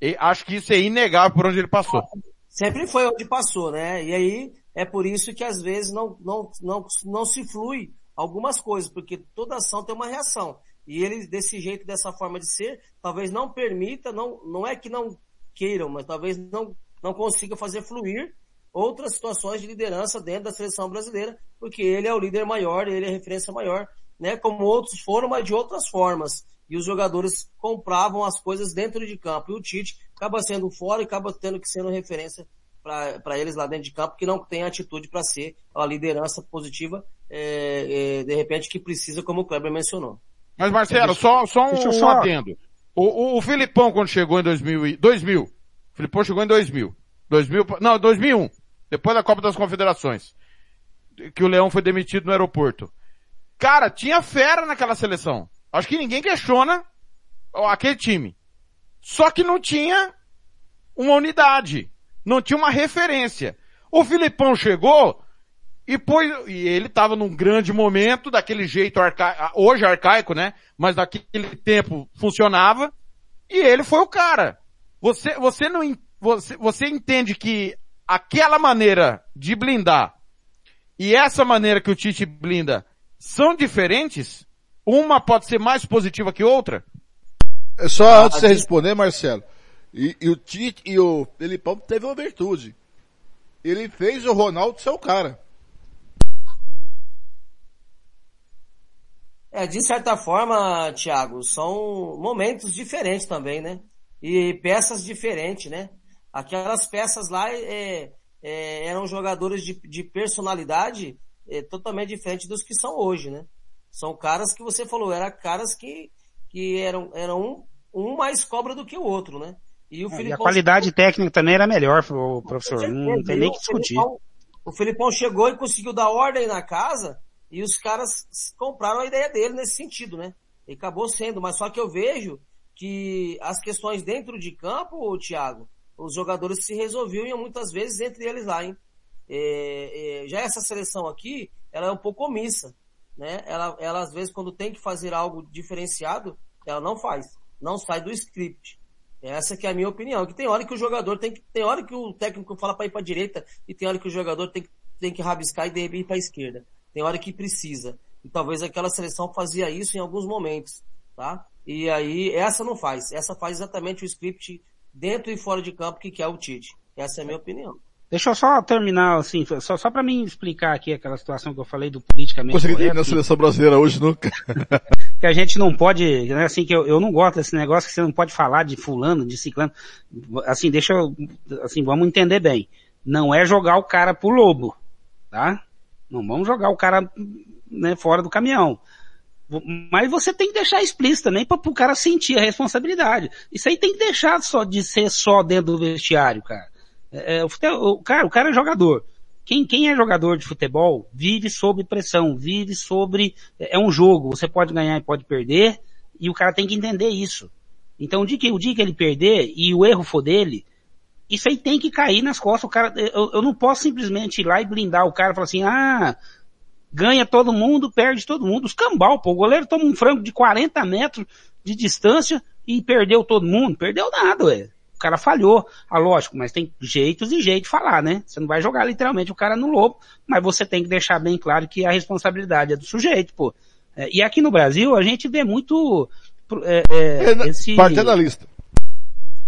E acho que isso é inegável por onde ele passou. Sempre foi onde passou, né? E aí é por isso que às vezes não, não, não, não se flui algumas coisas, porque toda ação tem uma reação. E ele, desse jeito, dessa forma de ser, talvez não permita, não, não é que não queiram, mas talvez não, não consiga fazer fluir outras situações de liderança dentro da seleção brasileira, porque ele é o líder maior, ele é a referência maior, né? Como outros foram, mas de outras formas. E os jogadores compravam as coisas dentro de campo. E o Tite acaba sendo fora e acaba tendo que sendo referência para eles lá dentro de campo, que não tem atitude para ser a liderança positiva, é, é, de repente, que precisa, como o Kleber mencionou. Mas Marcelo, só, só um, um só- adendo. O, o, o Filipão quando chegou em 2000, e- 2000, o Filipão chegou em 2000. 2000, não, 2001. Depois da Copa das Confederações. Que o Leão foi demitido no aeroporto. Cara, tinha fera naquela seleção. Acho que ninguém questiona aquele time. Só que não tinha uma unidade. Não tinha uma referência. O Filipão chegou e pôs, e ele estava num grande momento, daquele jeito arcaico, hoje arcaico, né? Mas naquele tempo funcionava. E ele foi o cara. Você, você não, você, você entende que aquela maneira de blindar e essa maneira que o Tite blinda são diferentes? Uma pode ser mais positiva que outra? É só Ah, antes de você responder, Marcelo. E, e o Tite e o Felipão teve uma virtude. Ele fez o Ronaldo ser o cara. É, de certa forma, Thiago, são momentos diferentes também, né? E peças diferentes, né? Aquelas peças lá é, é, eram jogadores de, de personalidade é, totalmente diferente dos que são hoje, né? São caras que você falou, eram caras que, que eram, eram um, um mais cobra do que o outro, né? E, o é, e a qualidade chegou... técnica também era melhor, professor. Não, não tem nem que discutir. O Filipão, o Filipão chegou e conseguiu dar ordem na casa e os caras compraram a ideia dele nesse sentido, né? E acabou sendo, mas só que eu vejo que as questões dentro de campo, Thiago, os jogadores se resolviam muitas vezes entre eles lá, hein? É, é, já essa seleção aqui, ela é um pouco omissa, né? Ela, ela às vezes quando tem que fazer algo diferenciado, ela não faz, não sai do script. Essa que é a minha opinião, que tem hora que o jogador tem que, tem hora que o técnico fala para ir para direita e tem hora que o jogador tem que, tem que rabiscar e ir para esquerda. Tem hora que precisa. E talvez aquela seleção fazia isso em alguns momentos, tá? E aí, essa não faz. Essa faz exatamente o script dentro e fora de campo que quer o Tite. Essa é a minha opinião. Deixa eu só terminar, assim, só, só para mim explicar aqui aquela situação que eu falei do politicamente Consegui correto. na seleção brasileira hoje nunca. [laughs] que a gente não pode, né, assim, que eu, eu não gosto desse negócio que você não pode falar de fulano, de ciclano. Assim, deixa eu, assim, vamos entender bem. Não é jogar o cara pro lobo, tá? Não vamos jogar o cara, né, fora do caminhão. Mas você tem que deixar explícito também para o cara sentir a responsabilidade. Isso aí tem que deixar só de ser só dentro do vestiário, cara. É, é, o, cara, o cara é jogador. Quem, quem é jogador de futebol vive sob pressão, vive sobre, é, um jogo, você pode ganhar e pode perder, e o cara tem que entender isso. Então o dia que, o dia que ele perder e o erro for dele, isso aí tem que cair nas costas. O cara, eu, eu não posso simplesmente ir lá e blindar o cara e falar assim, ah, ganha todo mundo, perde todo mundo. Os cambal, pô, o goleiro toma um frango de 40 metros de distância e perdeu todo mundo. Perdeu nada, ué cara falhou. Ah, lógico, mas tem jeitos e jeito de falar, né? Você não vai jogar literalmente o cara no lobo, mas você tem que deixar bem claro que a responsabilidade é do sujeito, pô. É, e aqui no Brasil a gente vê muito é, é, esse... Paternalista.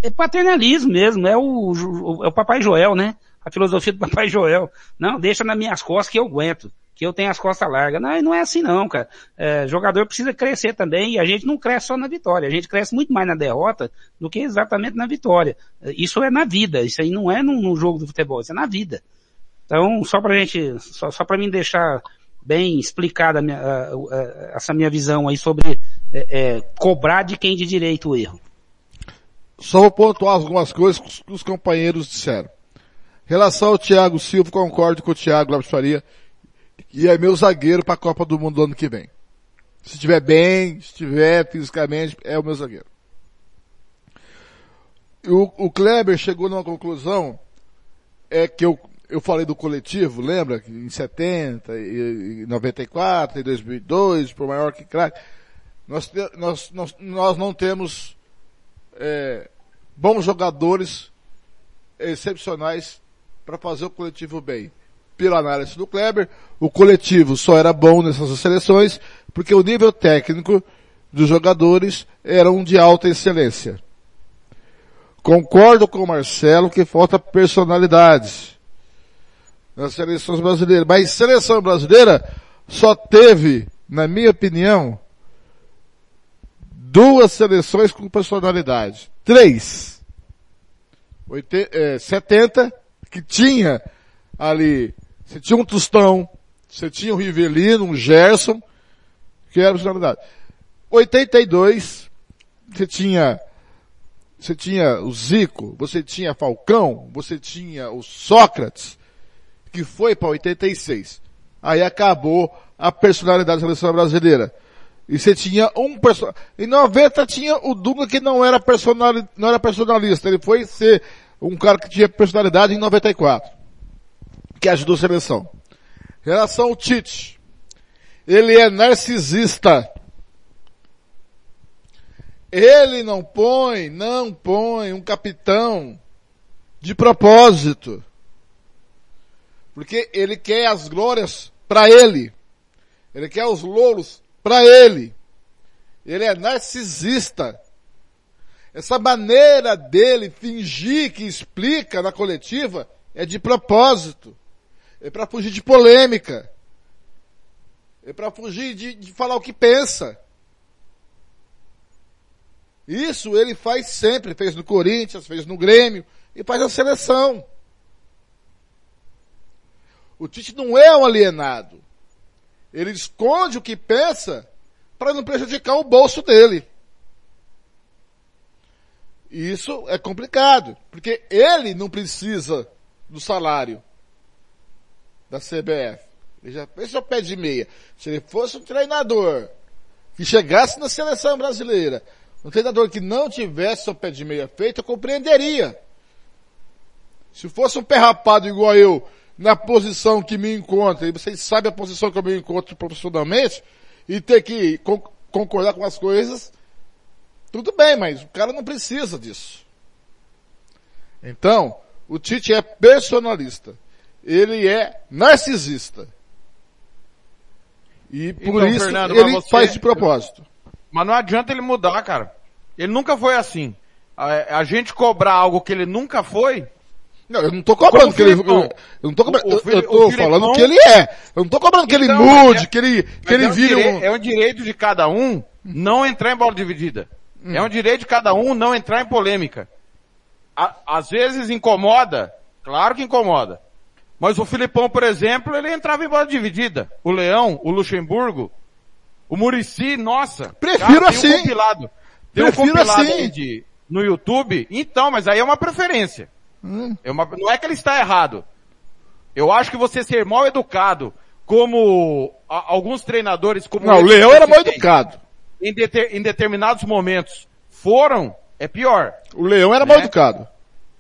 É paternalismo mesmo, é o, é o Papai Joel, né? A filosofia do Papai Joel. Não, deixa nas minhas costas que eu aguento que eu tenho as costas largas. Não, não é assim não, cara. É, jogador precisa crescer também e a gente não cresce só na vitória. A gente cresce muito mais na derrota do que exatamente na vitória. Isso é na vida. Isso aí não é no, jogo do futebol. Isso é na vida. Então, só pra gente, só, só pra mim deixar bem explicada minha, essa minha visão aí sobre é, é, cobrar de quem de direito o erro. Só vou pontuar algumas coisas que os companheiros disseram. Em relação ao Thiago Silva, concordo com o Thiago Lopes Faria e é meu zagueiro para a Copa do Mundo do ano que vem. Se estiver bem, se estiver fisicamente, é o meu zagueiro. O, o Kleber chegou numa conclusão, é que eu, eu falei do coletivo, lembra? Em 70, e, 94, em 2002, por maior que craque. Nós, nós, nós, nós não temos é, bons jogadores excepcionais para fazer o coletivo bem pela análise do Kleber, o coletivo só era bom nessas seleções porque o nível técnico dos jogadores era um de alta excelência. Concordo com o Marcelo que falta personalidade nas seleções brasileiras, mas seleção brasileira só teve, na minha opinião, duas seleções com personalidade. Três. 80, é, 70, que tinha ali você tinha um Tostão, você tinha um Rivelino, um Gerson, que era personalidade. 82, você tinha, você tinha o Zico, você tinha Falcão, você tinha o Sócrates, que foi para 86. Aí acabou a personalidade da seleção brasileira. E você tinha um personagem. Em 90 tinha o Dunga que não era personal, não era personalista. Ele foi ser um cara que tinha personalidade em 94 que ajudou a seleção. Relação ao Tite, ele é narcisista. Ele não põe, não põe um capitão de propósito. Porque ele quer as glórias para ele. Ele quer os louros para ele. Ele é narcisista. Essa maneira dele fingir que explica na coletiva é de propósito. É para fugir de polêmica. É para fugir de, de falar o que pensa. Isso ele faz sempre, fez no Corinthians, fez no Grêmio e faz na seleção. O Tite não é um alienado. Ele esconde o que pensa para não prejudicar o bolso dele. Isso é complicado, porque ele não precisa do salário da CBF. Ele já pensa o pé de meia. Se ele fosse um treinador que chegasse na seleção brasileira, um treinador que não tivesse o pé de meia feito, eu compreenderia. Se fosse um pé rapado igual eu, na posição que me encontra, e vocês sabem a posição que eu me encontro profissionalmente, e ter que concordar com as coisas, tudo bem, mas o cara não precisa disso. Então, o Tite é personalista. Ele é narcisista. E por então, isso Fernando, ele você, faz de propósito. Mas não adianta ele mudar, cara. Ele nunca foi assim. A, a gente cobrar algo que ele nunca foi. Não, eu não tô cobrando que ele, eu, eu não tô cobrando, o, o, eu, tô falando que ele é. Eu não tô cobrando que então, ele mude, é, que ele, que ele é um vire um... É um direito de cada um não entrar em bola dividida. Hum. É um direito de cada um não entrar em polêmica. A, às vezes incomoda, claro que incomoda. Mas o Filipão, por exemplo, ele entrava em bola dividida. O Leão, o Luxemburgo, o Murici, nossa. Prefiro cara, assim. Um compilado. Tem um compilado assim. De, no YouTube. Então, mas aí é uma preferência. Hum. É uma, não é que ele está errado. Eu acho que você ser mal educado, como a, alguns treinadores, como não, o Leão era mal educado. Em, deter, em, determinados momentos foram, é pior. O Leão era né? mal educado.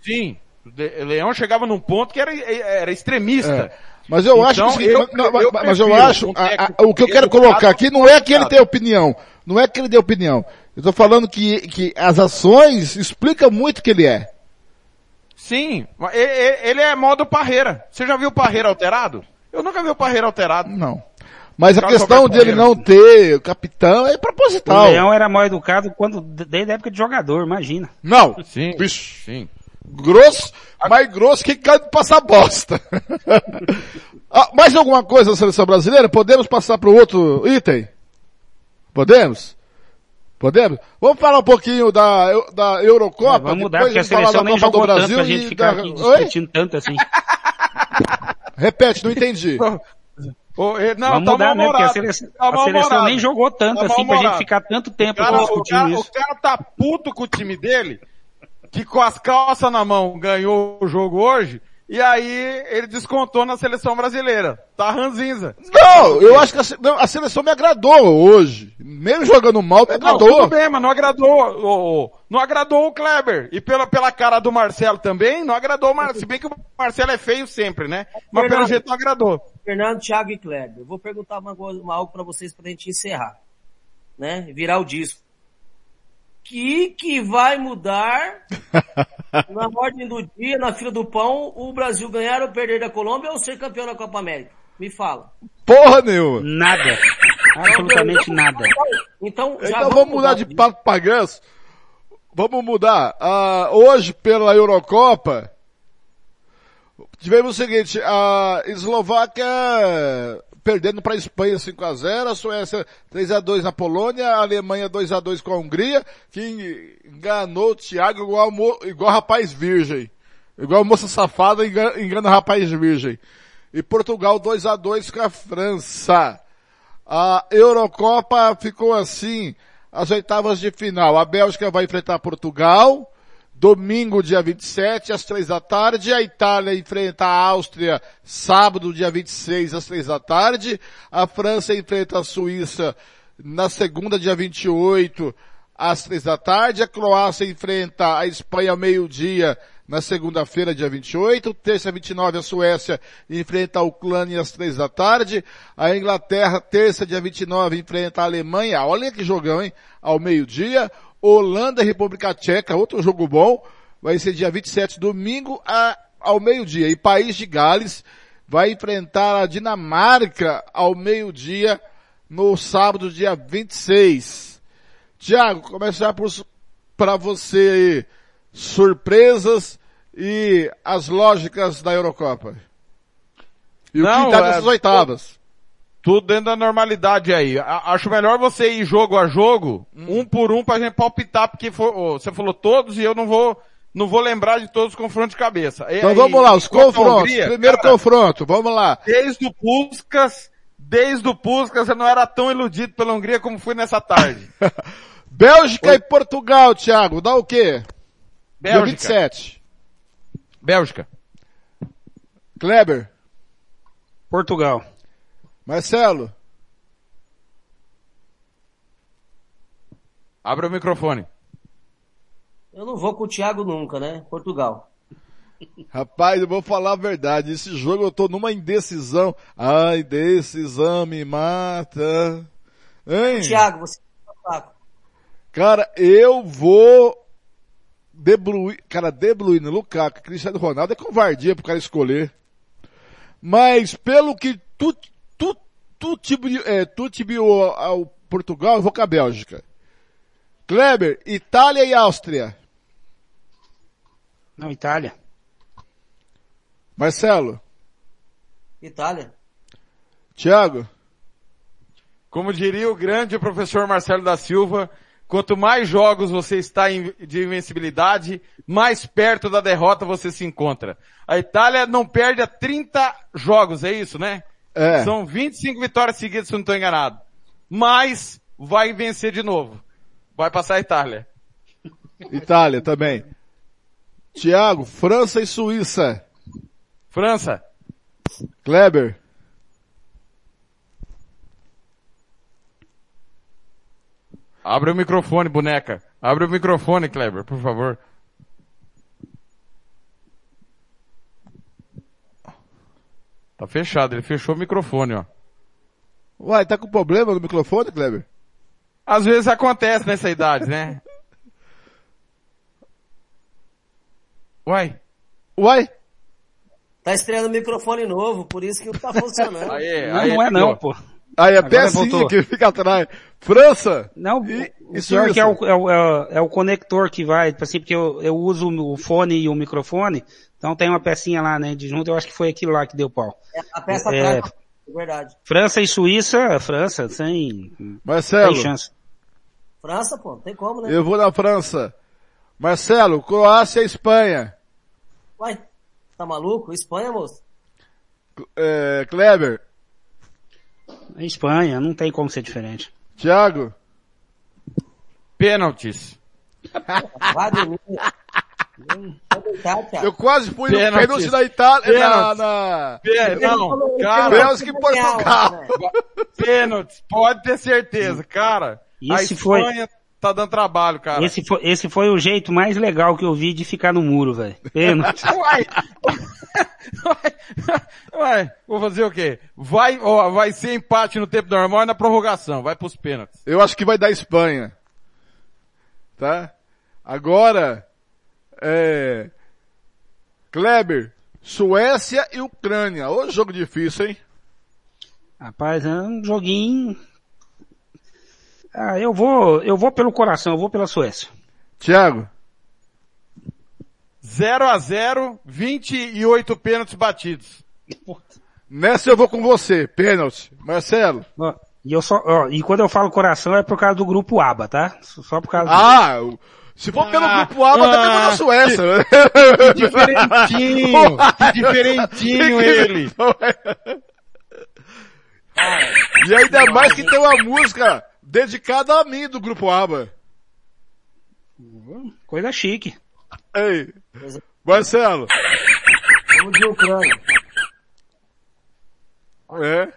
Sim. O Leão chegava num ponto que era, era extremista. É. Mas eu então, acho que, eu, não, eu, mas eu acho, a, a, o que eu quero colocar aqui não é que ele tem opinião, não é que ele dê opinião. Eu estou falando que, que as ações explicam muito o que ele é. Sim, ele é modo parreira. Você já viu parreira alterado? Eu nunca vi o parreira alterado. Não. Mas a questão dele não ter o capitão é proposital. O Leão era mal educado quando, desde a época de jogador, imagina. Não. Sim. Bicho. Sim. Grosso, mais grosso que cai de passar bosta. [laughs] ah, mais alguma coisa na seleção brasileira? Podemos passar para o outro item? Podemos? Podemos? Vamos falar um pouquinho da, da Eurocopa? É, vamos mudar, porque a seleção nem jogou do Brasil tanto pra gente ficar da... aqui discutindo Oi? tanto assim. [laughs] Repete, não entendi. [laughs] Oh, não, Vamos tá mudar, né? Porque a seleção, tá a seleção nem jogou tanto tá assim pra gente ficar tanto tempo cara, discutindo o cara, isso. O cara tá puto com o time dele, que com as calças na mão ganhou o jogo hoje, e aí ele descontou na seleção brasileira. Tá ranzinza. Não, eu acho que a, não, a, seleção me agradou hoje. Mesmo jogando mal, me agradou. Não, tudo bem, mas não agradou, não agradou o Kleber. E pela, pela cara do Marcelo também, não agradou o Marcelo. Se bem que o Marcelo é feio sempre, né? Mas Fernando, pelo jeito não agradou. Fernando, Thiago e Kleber. Eu vou perguntar uma uma, algo para vocês pra gente encerrar. Né? Virar o disco que que vai mudar [laughs] na ordem do dia, na fila do pão, o Brasil ganhar ou perder da Colômbia ou ser campeão da Copa América? Me fala. Porra nenhuma. Nada. Absolutamente nada. Então, já então vamos, mudar, de papo pra ganso. Vamos mudar. Uh, hoje, pela Eurocopa, tivemos o seguinte, a Eslováquia perdendo para a Espanha 5 a 0 a Suécia 3 a 2 na Polônia, a Alemanha 2 a 2 com a Hungria, que enganou o Thiago igual, igual rapaz virgem. Igual moça safada engana, engana rapaz virgem. E Portugal 2 a 2 com a França. A Eurocopa ficou assim, as oitavas de final. A Bélgica vai enfrentar Portugal, Domingo, dia 27, às três da tarde, a Itália enfrenta a Áustria, sábado, dia 26, às três da tarde. A França enfrenta a Suíça na segunda, dia 28, às três da tarde. A Croácia enfrenta a Espanha meio-dia, na segunda-feira, dia 28. Terça, 29, a Suécia enfrenta a Ucrânia às três da tarde. A Inglaterra, terça, dia 29, enfrenta a Alemanha. Olha que jogão, hein? Ao meio-dia. Holanda e República Tcheca, outro jogo bom, vai ser dia 27, domingo, a, ao meio-dia. E País de Gales vai enfrentar a Dinamarca ao meio-dia, no sábado, dia 26. Tiago, começar para você aí, surpresas e as lógicas da Eurocopa. E Não, o que tá nessas é, oitavas. Tudo dentro da normalidade aí. Acho melhor você ir jogo a jogo, hum. um por um, pra gente palpitar, porque for, você falou todos e eu não vou, não vou lembrar de todos os confrontos de cabeça. Então vamos lá, os confrontos. Hungria, Primeiro cara, confronto, vamos lá. Desde o Puskas, Desde o Puskas eu não era tão iludido pela Hungria como fui nessa tarde. [laughs] Bélgica Oi. e Portugal, Thiago, dá o quê? Bélgica. Dia 27. Bélgica. Kleber. Portugal. Marcelo. Abra o microfone. Eu não vou com o Thiago nunca, né? Portugal. Rapaz, eu vou falar a verdade. Esse jogo eu tô numa indecisão. Ai, decisão me mata. Hein? Thiago, você tá Cara, eu vou De Bruyne, cara, De Bruyne, Lukaku, Cristiano Ronaldo é covardia pro cara escolher. Mas pelo que tu, tu, tibiu, é, tu tibiu ao Portugal, eu vou com a Bélgica. Kleber, Itália e Áustria. Não, Itália. Marcelo. Itália. Tiago. Como diria o grande professor Marcelo da Silva, quanto mais jogos você está de invencibilidade, mais perto da derrota você se encontra. A Itália não perde a 30 jogos, é isso, né? É. São 25 vitórias seguidas, se não estou enganado. Mas vai vencer de novo. Vai passar a Itália. Itália também. Tiago, França e Suíça. França. Kleber. Abre o microfone, boneca. Abre o microfone, Kleber, por favor. Tá fechado, ele fechou o microfone, ó. Uai, tá com problema no microfone, Kleber? Às vezes acontece nessa idade, né? Uai. Uai? Tá estreando microfone novo, por isso que não tá funcionando. [laughs] Aí, Não, aí, não é não, pô. Aí, Agora pecinha que fica atrás. França. Não, E- o e pior que é o, é, o, é o- é o conector que vai, assim, porque eu, eu uso o fone e o microfone, então tem uma pecinha lá, né, de junto, eu acho que foi aquilo lá que deu pau. É, a peça É. atrás, é verdade. França e Suíça, França, sem, Marcelo. sem chance. França, pô, não tem como, né? Eu vou na França. Marcelo, Croácia e Espanha. Uai, tá maluco? Espanha, moço? É, Kleber. Espanha, não tem como ser diferente. Thiago. Pênaltis. Vai dormir. Thiago. Eu quase fui no pênalti da Itália, na, Pênaltis. na... Pê- Não, cara, Bélgica e Portugal. pênaltis. Pode ter certeza, cara. A Esse foi- Espanha tá dando trabalho, cara. Esse foi, esse foi o jeito mais legal que eu vi de ficar no muro, velho. Pênalti. [laughs] Uai, uai, uai, vou fazer o quê? Vai, ó, vai ser empate no tempo normal e na prorrogação, vai pros pênaltis. Eu acho que vai dar Espanha. Tá? Agora, é... Kleber, Suécia e Ucrânia. Ô jogo difícil, hein? Rapaz, é um joguinho. Ah, eu vou, eu vou pelo coração, eu vou pela Suécia. Thiago. 0 a 0 28 pênaltis batidos. Nessa eu vou com você. Pênalti. Marcelo. Ó, E eu só, ó, e quando eu falo coração é por causa do grupo ABA, tá? Só por causa Ah, o- se for pelo Ah, grupo A, até ah, pegou na Suécia. né? [laughs] Diferentinho, que diferentinho ele. E ainda mais que tem uma música dedicada a mim do grupo ABA. do... Coisa chique. Ei, Marcelo. Vamos de Ucrânia. É.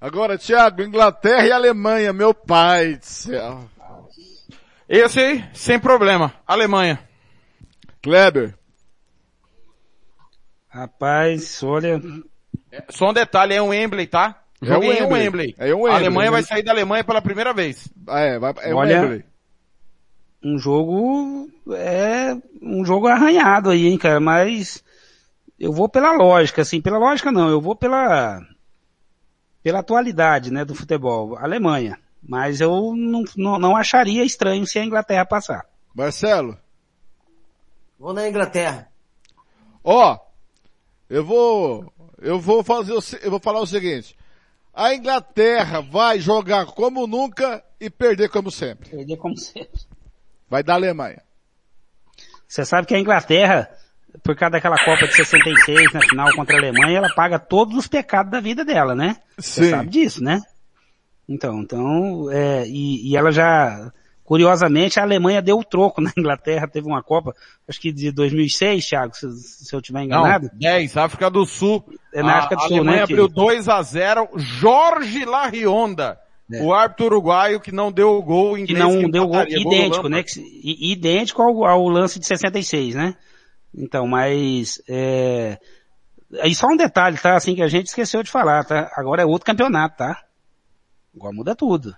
Agora, Thiago, Inglaterra e Alemanha, meu pai do céu. Esse aí, sem problema. Alemanha. Kleber. Rapaz, olha, Só um detalhe, é um Wembley, tá? É um em um Wembley. Wembley. É um A Alemanha né? vai sair da Alemanha pela primeira vez. Ah, é, vai, é Olha- o Wembley. um jogo, é um jogo arranhado aí, hein, cara, mas eu vou pela lógica, assim, pela lógica não, eu vou pela, pela atualidade, né, do futebol. Alemanha. Mas eu não, não, não acharia estranho se a Inglaterra passar. Marcelo. Vou na Inglaterra. Ó, eu vou, eu vou fazer, o eu vou falar o seguinte. A Inglaterra vai jogar como nunca e perder como sempre. Perder como sempre. Vai dar Alemanha. Você sabe que a Inglaterra por causa daquela Copa de 66 na final contra a Alemanha, ela paga todos os pecados da vida dela, né? Você sabe disso, né? Então, então, é, e, e ela já, curiosamente, a Alemanha deu o troco [laughs] na Inglaterra, teve uma Copa, acho que de 2006, Thiago, se, se eu tiver enganado. Não, 10, África do Sul. É na África do Sul, Alemanha né, que- abriu 2 a 0 Jorge Larrionda. É. O árbitro uruguaio que não deu o gol que inglês. não deu gol empataria, do idêntico, né? Que idêntico ao, ao lance de 66, né? Então, mas é... aí só um detalhe, tá? Assim que a gente esqueceu de falar, tá? Agora é outro campeonato, tá? Agora muda tudo.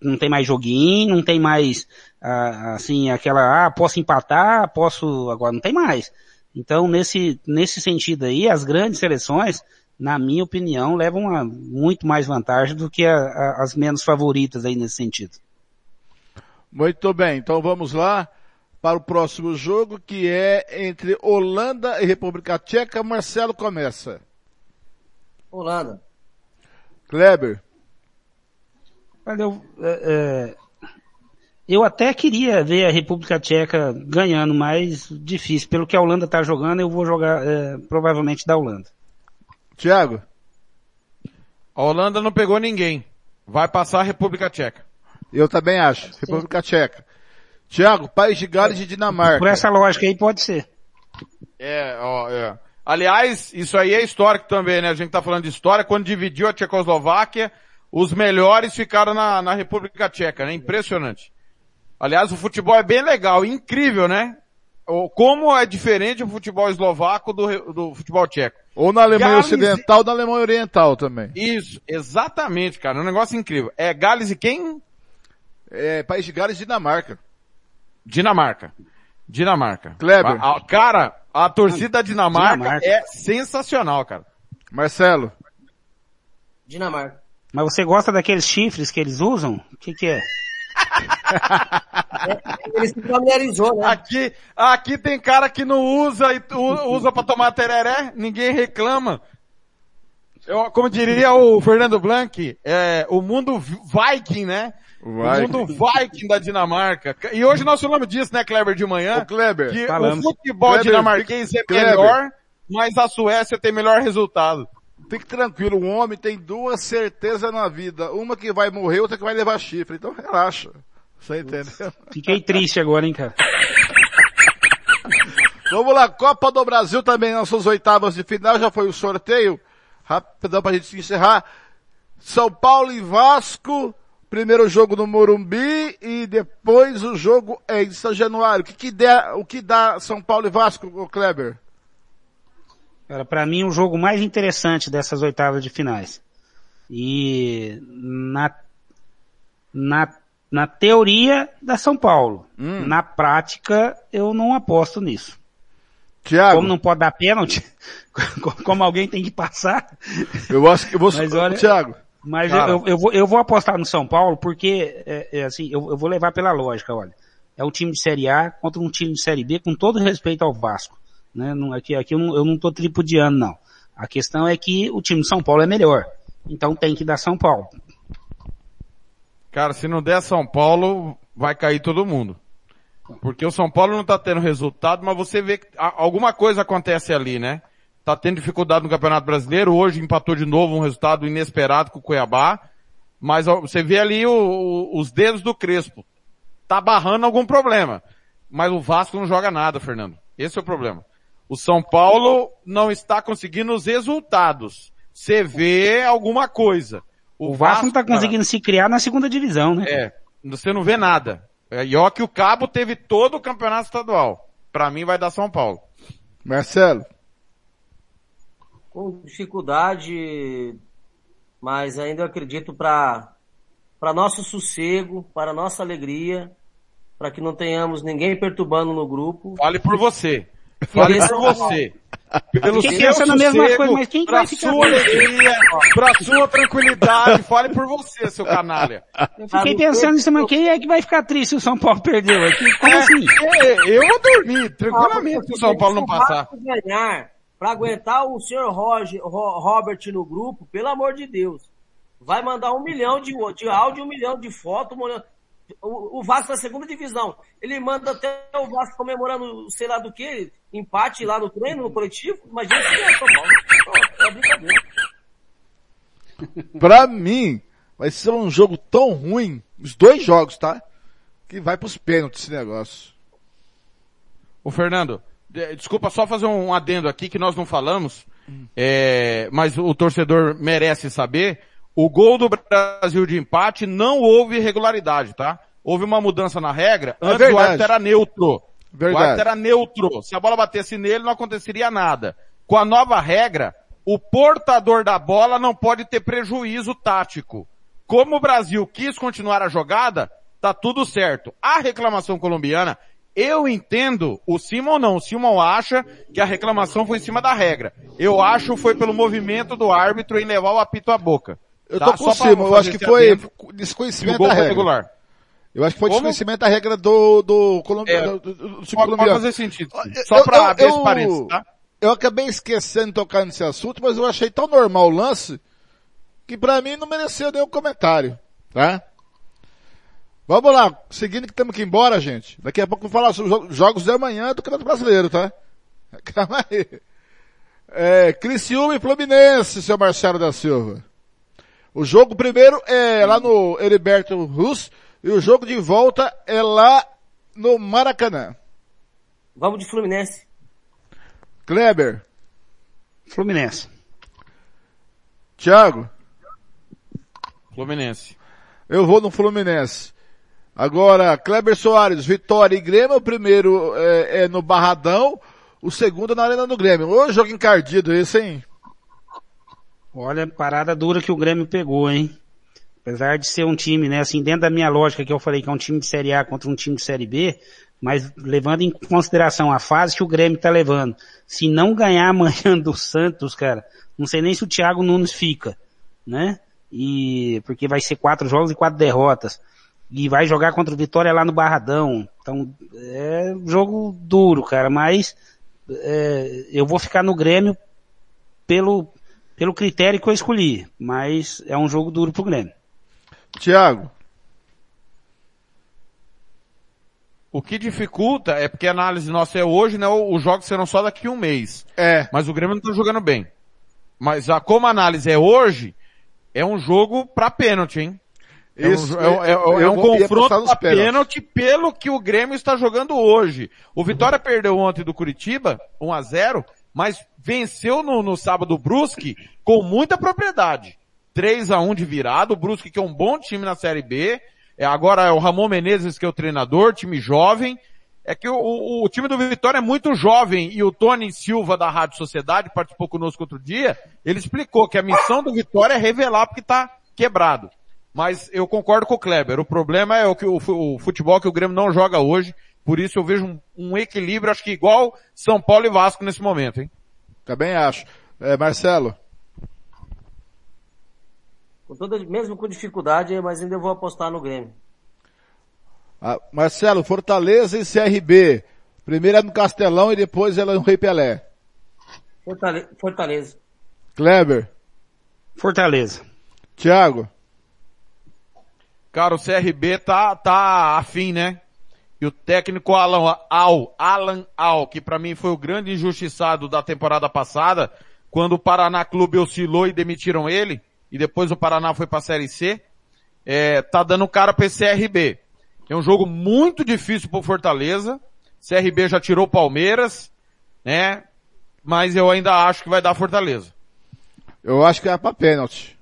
Não, tem mais joguinho, não tem mais ah, assim aquela ah posso empatar, posso agora não tem mais. Então nesse nesse sentido aí as grandes seleções na minha opinião, levam uma, muito mais vantagem do que a- a- as menos favoritas aí nesse sentido. Muito bem, então vamos lá para o próximo jogo que é entre Holanda e República Tcheca. Marcelo começa. Holanda. Kleber. Olha, eu, é, é, eu até queria ver a República Tcheca ganhando, mas difícil. Pelo que a Holanda está jogando, eu vou jogar é, provavelmente da Holanda. Thiago. A Holanda não pegou ninguém. Vai passar a República Tcheca. Eu também acho. República Tcheca. Thiago, País de Gales e Dinamarca. Por essa lógica aí pode ser. É, ó, é. Aliás, isso aí é histórico também, né? A gente tá falando de história. Quando dividiu a Tchecoslováquia, os melhores ficaram na, na República Tcheca, né? Impressionante. Aliás, o futebol é bem legal, incrível, né? Como é diferente o futebol eslovaco do, do futebol tcheco. Ou na Alemanha Gales- Ocidental ou na Alemanha Oriental também. Isso, exatamente, cara. É um negócio incrível. É Gales e quem? É, País de Gales e Dinamarca. Dinamarca. Dinamarca. Kleber. A- a- cara, a torcida da Dinamarca, Dinamarca. é sensacional, cara. Marcelo. Dinamarca. Mas você gosta daqueles chifres que eles usam? O que que [laughs] é? Ele se familiarizou, né? Aqui, aqui tem cara que não usa e usa pra tomar tereré, ninguém reclama. Eu, como diria o Fernando Blanc, é, o mundo vi- Viking, né? O Viking. mundo Viking da Dinamarca. E hoje nós falamos disso, né, Kleber, de manhã? Ô, Kleber. que falamos. o futebol Kleber, dinamarquês é Kleber. melhor, mas a Suécia tem melhor resultado. Fique tranquilo, um homem tem duas certezas na vida. Uma que vai morrer, outra que vai levar chifre. Então relaxa. Você entendeu? Fiquei triste agora, hein, cara. [laughs] Vamos lá, Copa do Brasil também, nossas oitavas de final, já foi o sorteio. Rapidão pra gente encerrar. São Paulo e Vasco, primeiro jogo no Morumbi e depois o jogo é em São Januário. O que, que, der, o que dá São Paulo e Vasco, Kleber? Cara, para mim o jogo mais interessante dessas oitavas de finais. E na, na, na teoria da São Paulo. Hum. Na prática, eu não aposto nisso. Thiago, Como não pode dar pênalti, [laughs] como alguém tem que passar, eu acho que eu vou... Mas olha- Thiago, mas Cara. eu, eu, vou, eu vou apostar no São Paulo porque, é, é assim, eu, eu vou levar pela lógica, olha. É um time de Série A contra um time de Série B, com todo respeito ao Vasco. Né? Aqui aqui eu não, tô tripudiando, não. A questão é que o time de São Paulo é melhor. Então tem que dar São Paulo. Cara, se não der São Paulo, vai cair todo mundo. Porque o São Paulo não tá tendo resultado, mas você vê que alguma coisa acontece ali, né? Tá tendo dificuldade no Campeonato Brasileiro, hoje empatou de novo um resultado inesperado com o Cuiabá. Mas você vê ali o- o- os dedos do Crespo. Tá barrando algum problema. Mas o Vasco não joga nada, Fernando. Esse é o problema. O São Paulo não está conseguindo os resultados. Você vê alguma coisa. O Vasco não tá cara, conseguindo se criar na segunda divisão, né? é, você não vê nada. É, E ó que o Cabo teve todo o campeonato estadual. Pra mim vai dar São Paulo. Marcelo, com dificuldade, mas ainda eu acredito para para nosso sossego, para nossa alegria, para que não tenhamos ninguém perturbando no grupo. Fale por você. Fale por você. Pelo Fiquei seu pensando a mesma coisa, mas quem que pra vai ficar sua alegria, pra sua tranquilidade, fale por você, seu canalha. Eu fiquei pensando nisso, mas quem é que vai ficar triste se o São Paulo perder? Aqui? Como assim? É, eu vou dormir tranquilamente se o São Paulo não passar. Ganhar, para aguentar o senhor Roger, Ro- Robert no grupo, pelo amor de Deus. Vai mandar um milhão de, de áudio, um milhão de foto, um milhão- o, o Vasco na segunda divisão. Ele manda até o Vasco comemorando sei lá do que, empate lá no treino, no coletivo. Imagina se é São Paulo. Pô, é brincadeira. Pra mim, vai ser um jogo tão ruim, os dois jogos, tá? Que vai pros pênaltis esse negócio. Ô Fernando, de- desculpa só fazer um adendo aqui que nós não falamos, é, mas o torcedor merece saber. O gol do Brasil de empate não houve irregularidade, tá? Houve uma mudança na regra. É Antes o verdade. árbitro era neutro. Verdade. O árbitro era neutro. Se a bola batesse nele, não aconteceria nada. Com a nova regra, o portador da bola não pode ter prejuízo tático. Como o Brasil quis continuar a jogada, tá tudo certo. A reclamação colombiana, eu entendo o Simon não. O Simon acha que a reclamação foi em cima da regra. Eu acho foi pelo movimento do árbitro em levar o apito à boca. Eu Tá? tô Só pra Simon, eu acho que foi desconhecimento da regra. regular. Eu acho que foi Como? desconhecimento da regra do, do, colombi... É, do, do, do time Pode, pode fazer sentido. Eu- Só pra eu- abrir esse parênteses, tá? Eu acabei esquecendo de tocar nesse assunto, mas eu achei tão normal o lance que pra mim não mereceu nenhum comentário, tá? Vamos lá, seguindo que temos que ir embora, gente. Daqui a pouco eu vou falar sobre os jo- jogos de amanhã do Campeonato Brasileiro, tá? [laughs] Calma aí. É, Criciúma e Fluminense, seu Marcelo da Silva. O jogo primeiro é lá no Heriberto Rus e o jogo de volta é lá no Maracanã. Vamos de Fluminense. Kleber, Fluminense. Thiago, Fluminense. eu vou no Fluminense. Agora, Kleber Soares, Vitória e Grêmio, o primeiro é, é no Barradão, o segundo é na Arena do Grêmio. Ô jogo encardido esse, hein? Olha, parada dura que o Grêmio pegou, hein? Apesar de ser um time, né, assim, dentro da minha lógica que eu falei que é um time de Série A contra um time de Série B, mas levando em consideração a fase que o Grêmio tá levando. Se não ganhar amanhã do Santos, cara, não sei nem se o Thiago Nunes fica, né? E, porque vai ser quatro jogos e quatro derrotas. E vai jogar contra o Vitória lá no Barradão. Então, é jogo duro, cara, mas, é, eu vou ficar no Grêmio pelo, pelo critério que eu escolhi, mas é um jogo duro pro Grêmio. Thiago, O que dificulta é porque a análise nossa é hoje, né? Os jogos serão só daqui a um mês. é, Mas o Grêmio não tá jogando bem. Mas a, como a análise é hoje, é um jogo pra pênalti, hein? É um, Isso, é, um- é eu é um confronto pênaltis. pênalti pelo que o Grêmio está jogando hoje. O Vitória perdeu ontem do Curitiba, 1 a 0 mas venceu no, no sábado o Brusque com muita propriedade. 3 a 1 de virada, o Brusque que é um bom time na Série B, é, agora é o Ramon Menezes que é o treinador, time jovem, é que o, o- o time do Vitória é muito jovem e o Tony Silva da Rádio Sociedade participou conosco outro dia, ele explicou que a missão do Vitória é revelar porque tá quebrado. Mas eu concordo com o Kleber, o problema é o que o, o futebol que o Grêmio não joga hoje, por isso eu vejo um, um equilíbrio, acho que igual São Paulo e Vasco nesse momento, hein? Também acho. É, Marcelo, Com toda, mesmo com dificuldade, mas ainda vou apostar no Grêmio. ah, Marcelo, Fortaleza e CRB. Primeiro é no Castelão e depois ela no Rei Pelé. Fortale- Fortaleza. Kleber, Fortaleza. Thiago, Cara, o CRB tá, tá afim, né? E o técnico Alan Al, Alan Al, que pra mim foi o grande injustiçado da temporada passada, quando o Paraná Clube oscilou e demitiram ele, e depois o Paraná foi pra Série C, é, tá dando cara esse CRB. É um jogo muito difícil pro Fortaleza, CRB já tirou Palmeiras, né? Mas eu ainda acho que vai dar Fortaleza. eu acho que é pra pênalti.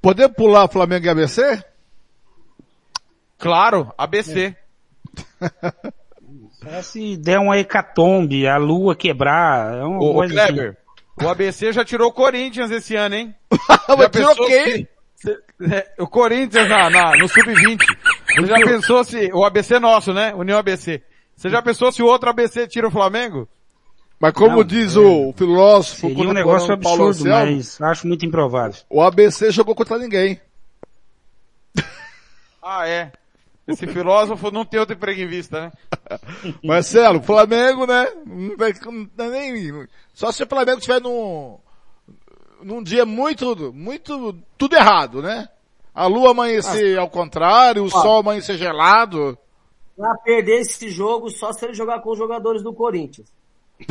Podemos pular Flamengo e ABC? Claro, ABC. Só se der uma hecatombe, a lua quebrar, é uma Ô, coisa assim. Kleber, o ABC já tirou o Corinthians esse ano, hein? [laughs] Mas tirou quem? se- é, o Corinthians na, na- no Sub-20. Você já pensou se, o ABC nosso, né? União ABC. Você já pensou se o outro ABC tira o Flamengo? Mas como Não, diz é. o filósofo Seria um negócio Paulo absurdo, Anselmo, mas acho muito improvável. o ABC jogou contra ninguém. Ah, é. Esse filósofo não tem outro emprego em vista, né? [laughs] Marcelo, Flamengo, né? Não vai- não dá nem, só se o Flamengo tiver num, num dia muito, muito, tudo errado, né? A lua amanhecer ao contrário, o sol amanhecer gelado. Pra perder esse jogo só se ele jogar com os jogadores do Corinthians. [laughs]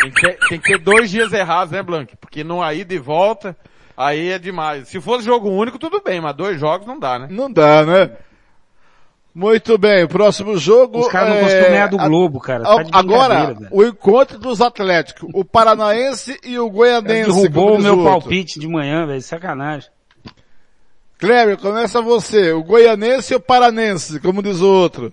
Tem que, ter, tem que ter dois dias errados, né, Blank? Porque não aí de volta, aí é demais. Se fosse jogo único, tudo bem, mas dois jogos não dá, né? Não dá, né? Muito bem, o próximo jogo. Os caras não é, conseguiram ganhar do a- Globo, cara. a- Tá agora, velho. o encontro dos Atléticos, o Paranaense e o Goianense. Derrubou o meu outro. palpite de manhã, velho. Sacanagem. Cleber, começa você. O Goianense e o Paranense, como diz o outro.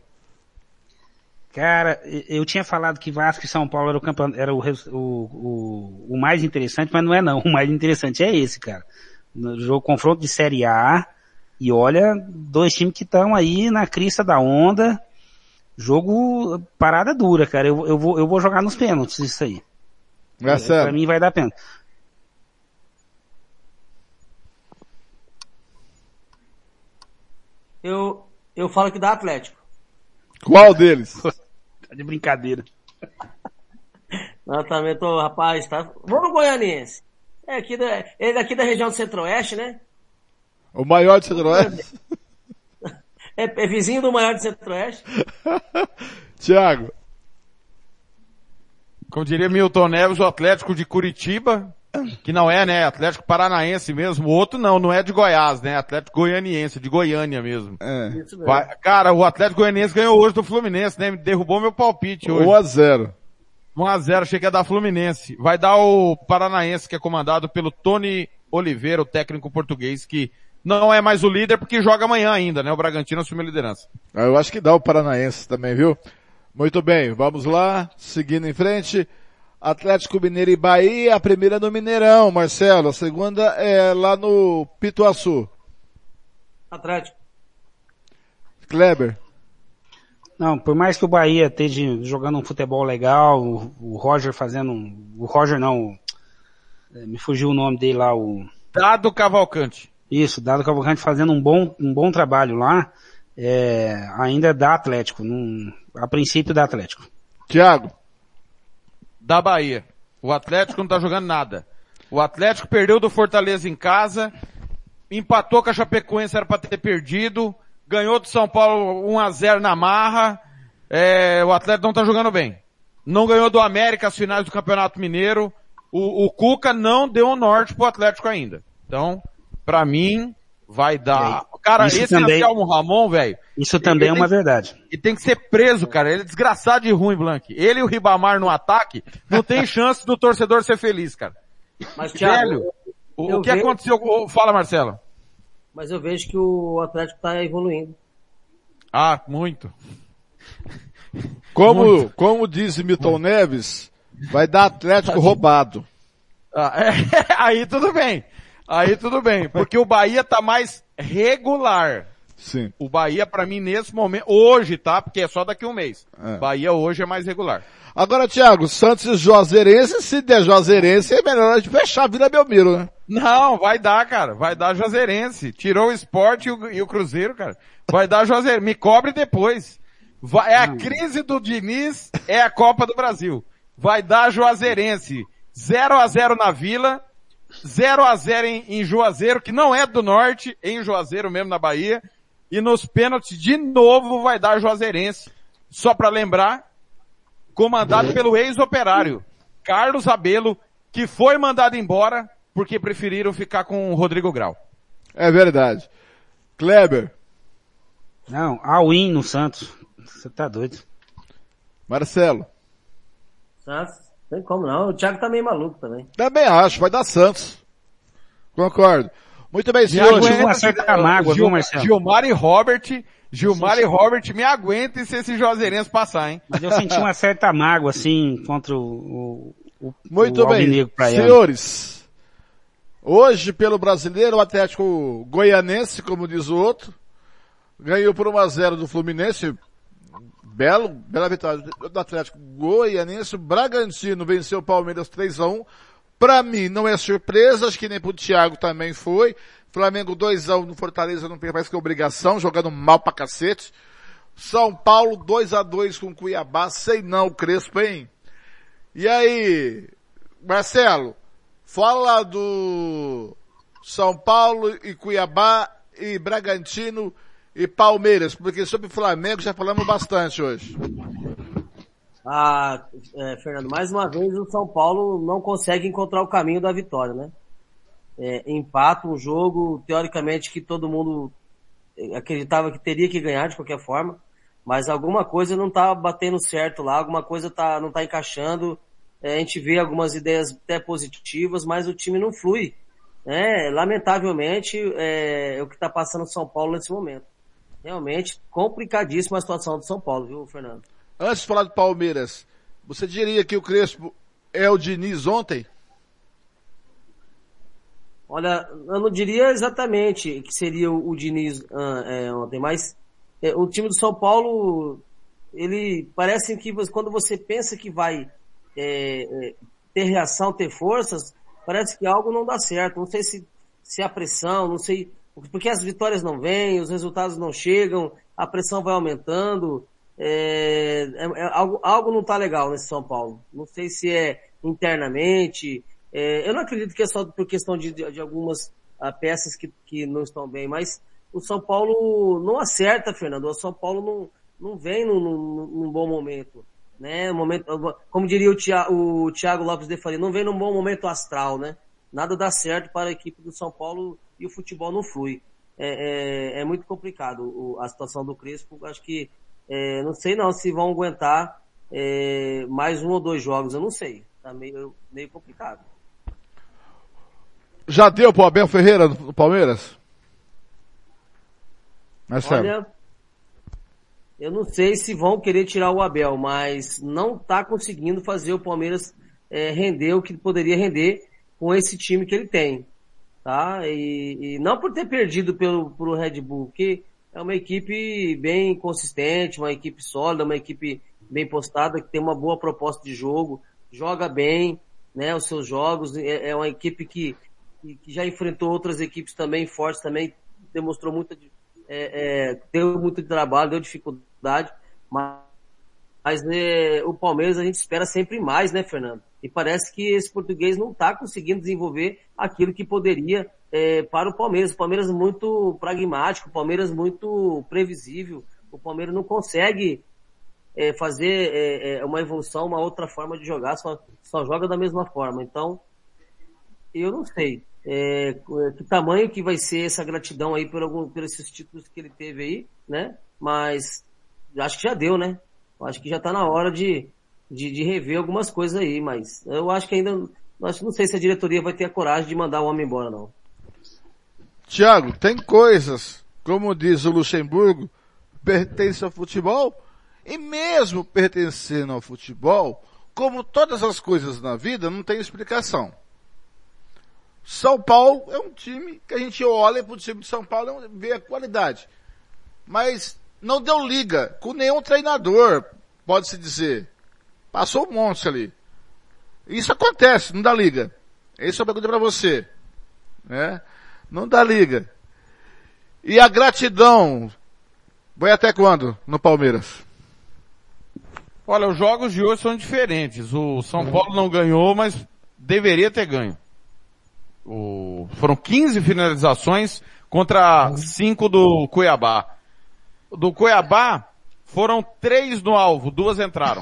Cara, eu tinha falado que Vasco e São Paulo era o campeão, era o, o, o, o mais interessante, mas não é não. [laughs] O mais interessante é esse, cara. No jogo confronto de Série A, e olha, dois times que estão aí na crista da onda. Jogo, parada dura, cara. Eu, eu, vou, eu vou jogar nos pênaltis isso aí. É Pra sério. mim vai dar pênalti. Eu, eu falo que dá Atlético. Qual deles? [laughs] Tá de brincadeira. Eu também tô, rapaz, tá? Vamos no Goianiense. É aqui da, ele é daqui da região do Centro-Oeste, né? O maior de Centro-Oeste? [laughs] É, é vizinho do maior do Centro-Oeste. [laughs] Thiago. Como diria Milton Neves, o Atlético de Curitiba, que não é, né, Atlético Paranaense mesmo, o outro não, não é de Goiás, né, Atlético Goianiense, de Goiânia mesmo. É. Mesmo. Vai- cara, o Atlético Goianiense ganhou hoje do Fluminense, né, derrubou meu palpite hoje. 1 a 0. 1x0, achei que ia dar Fluminense. Vai dar o Paranaense, que é comandado pelo Tony Oliveira, o técnico português, que não é mais o líder porque joga amanhã ainda, né? O Bragantino assume a liderança. Ah, Eu acho que dá o Paranaense também, viu? Muito bem, vamos lá, seguindo em frente. Atlético Mineiro e Bahia, a primeira no Mineirão, Marcelo, a segunda é lá no Pituaçu. Atlético. Kleber. Não, por mais que o Bahia esteja jogando um futebol legal, o, Roger fazendo um, o Roger não, é, me fugiu o nome dele lá, o, Dado Cavalcante. isso, Dado Cavalcante fazendo um bom, um bom trabalho lá, é, ainda dá Atlético, num, a princípio dá Atlético. Thiago. Da Bahia. O Atlético não tá jogando nada. O Atlético perdeu do Fortaleza em casa, empatou com a Chapecoense, era pra ter perdido, ganhou do São Paulo 1x0 na marra, é, o Atlético não tá jogando bem. Não ganhou do América as finais do Campeonato Mineiro, o, o Cuca não deu o norte pro Atlético ainda. Então, pra mim, vai dar. Cara, Isso esse também- Anselmo Ramon, velho, Isso também é uma tem- verdade. e tem que ser preso, cara. Ele é desgraçado de ruim, Blank. Ele e o Ribamar no ataque, não tem [laughs] chance do torcedor ser feliz, cara. Mas, Thiago, Velho, o, eu o que vejo- aconteceu? com- Fala, Marcelo. mas eu vejo que o Atlético tá evoluindo. Ah, muito. Como, como diz Milton Neves, vai dar Atlético roubado. Ah, [laughs] é, aí tudo bem. Aí tudo bem. Porque o Bahia tá mais regular. Sim. O Bahia, pra mim, nesse momento, hoje, tá? Porque é só daqui a um mês. É. Bahia hoje é mais regular. Agora, Thiago, Santos e Juazeirense, se der Juazeirense, é melhor a gente fechar a Vila Belmiro, né? Não, vai dar, cara. Vai dar Juazeirense. Tirou o esporte e o, e o Cruzeiro, cara. Vai dar Juazeirense. Me cobre depois. Vai- é a crise do Diniz, é a Copa do Brasil. Vai dar Juazeirense. 0 a 0 na Vila. 0 a 0 em, em Juazeiro, que não é do Norte, em Juazeiro mesmo na Bahia. E nos pênaltis, de novo, vai dar Juazeirense. Só pra lembrar, comandado pelo ex-operário, Carlos Abelo, que foi mandado embora porque preferiram ficar com o Rodrigo Grau. É verdade. Kleber, Não, all-in no Santos. Você tá doido. Marcelo. Santos, tem como não. O Thiago tá meio maluco também. Também acho, vai dar Santos. Concordo. Muito bem, Me senhores. aguenta. uma certa mágoa, viu, Marcelo? Gilmar e Robert, Gilmar e Robert, me aguentem se esse Juazeirense passar, hein? Mas eu senti uma certa mágoa, assim, contra o, o, Muito o bem. Senhores, hoje pelo brasileiro, o Atlético Goianense, como diz o outro, ganhou por 1 a 0 do Fluminense. Belo, bela vitória do Atlético Goianense. O Bragantino venceu o Palmeiras 3 a 1 Pra mim não é surpresa, acho que nem pro Thiago também foi. Flamengo 2 a 1 no Fortaleza não mais que obrigação, jogando mal pra cacete. São Paulo 2 a 2 com Cuiabá, sei não, Crespo, hein? E aí, Marcelo, fala do São Paulo e Cuiabá e Bragantino e Palmeiras, porque sobre Flamengo já falamos bastante hoje. Ah, é, Fernando, mais uma vez o São Paulo não consegue encontrar o caminho da vitória, né? É, empata um jogo, teoricamente, que todo mundo acreditava que teria que ganhar de qualquer forma, mas alguma coisa não tá batendo certo lá, alguma coisa tá, não tá encaixando, é, a gente vê algumas ideias até positivas, mas o time não flui. Né? Lamentavelmente, é, é o que está passando São Paulo nesse momento. Realmente complicadíssima a situação do São Paulo, viu, Fernando? Antes de falar do Palmeiras, você diria que o Crespo é o Diniz ontem? Olha, eu não diria exatamente que seria o, Diniz ah, é, ontem, mas é, o time do São Paulo, ele parece que quando você pensa que vai é, é, ter reação, ter forças, parece que algo não dá certo. Não sei se, se a pressão, não sei, porque as vitórias não vêm, os resultados não chegam, a pressão vai aumentando. É, é, é algo, algo não está legal nesse São Paulo. Não sei se é internamente. É, eu não acredito que é só por questão de, de, algumas uh, peças que, que não estão bem, mas o São Paulo não acerta, Fernando. O São Paulo não, não vem num, num, num bom momento né? Momento, como diria o Thiago, o Thiago Lopes de Faria, não vem num bom momento astral, né? Nada dá certo para a equipe do São Paulo e o futebol não flui. É, é, é muito complicado o, a situação do Crespo. Acho que é, não sei não se vão aguentar é, mais um ou dois jogos, eu não sei. Tá meio, meio complicado. Já deu pro Abel Ferreira do Palmeiras? Mas Olha, eu não sei se vão querer tirar o Abel, mas não está conseguindo fazer o Palmeiras é, render o que poderia render com esse time que ele tem. Tá? E, e não por ter perdido pelo, pelo Red Bull, que é uma equipe bem consistente, uma equipe sólida, uma equipe bem postada, que tem uma boa proposta de jogo, joga bem, né, os seus jogos, é, é uma equipe que, que, já enfrentou outras equipes também fortes, também demonstrou muita, é, é, deu muito trabalho, deu dificuldade, mas, mas é, o Palmeiras a gente espera sempre mais, né, Fernando? E parece que esse português não está conseguindo desenvolver aquilo que poderia é, para o Palmeiras. O Palmeiras muito pragmático, o Palmeiras muito previsível. O Palmeiras não consegue é, fazer é, é uma evolução, uma outra forma de jogar, só, só joga da mesma forma. Então, eu não sei é, que tamanho que vai ser essa gratidão aí por, algum, por esses títulos que ele teve aí, né? Mas acho que já deu, né? Acho que já tá na hora de, de, de rever algumas coisas aí, mas eu acho que ainda, acho, não sei se a diretoria vai ter a coragem de mandar o homem embora, não. Tiago, tem coisas, como diz o Luxemburgo, pertencem ao futebol, e mesmo pertencendo ao futebol, como todas as coisas na vida, não tem explicação. São Paulo é um time que a gente olha para o time de São Paulo e vê a qualidade. Mas não deu liga com nenhum treinador, pode-se dizer. Passou um monte ali. Isso acontece, não dá liga. Esse é o pergunta para você. Né? Não dá liga. E a gratidão vai até quando no Palmeiras? Olha, os jogos de hoje são diferentes. O São Paulo não ganhou, mas deveria ter ganho. O... Foram 15 finalizações contra 5 do Cuiabá do Cuiabá, foram três no alvo, duas entraram.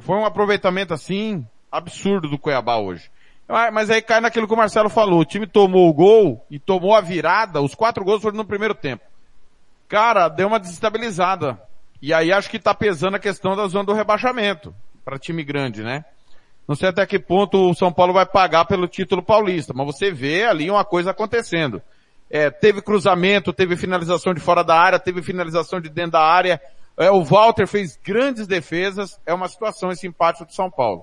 Foi um aproveitamento assim, absurdo do Cuiabá hoje. Mas aí cai naquilo que o Marcelo falou, o time tomou o gol e tomou a virada, os quatro gols foram no primeiro tempo. Cara, deu uma desestabilizada. E aí acho que tá pesando a questão da zona do rebaixamento, para time grande, né? Não sei até que ponto o São Paulo vai pagar pelo título paulista, mas você vê ali uma coisa acontecendo. É, teve cruzamento, teve finalização de fora da área, teve finalização de dentro da área. É, o Walter fez grandes defesas. É uma situação esse empate do São Paulo.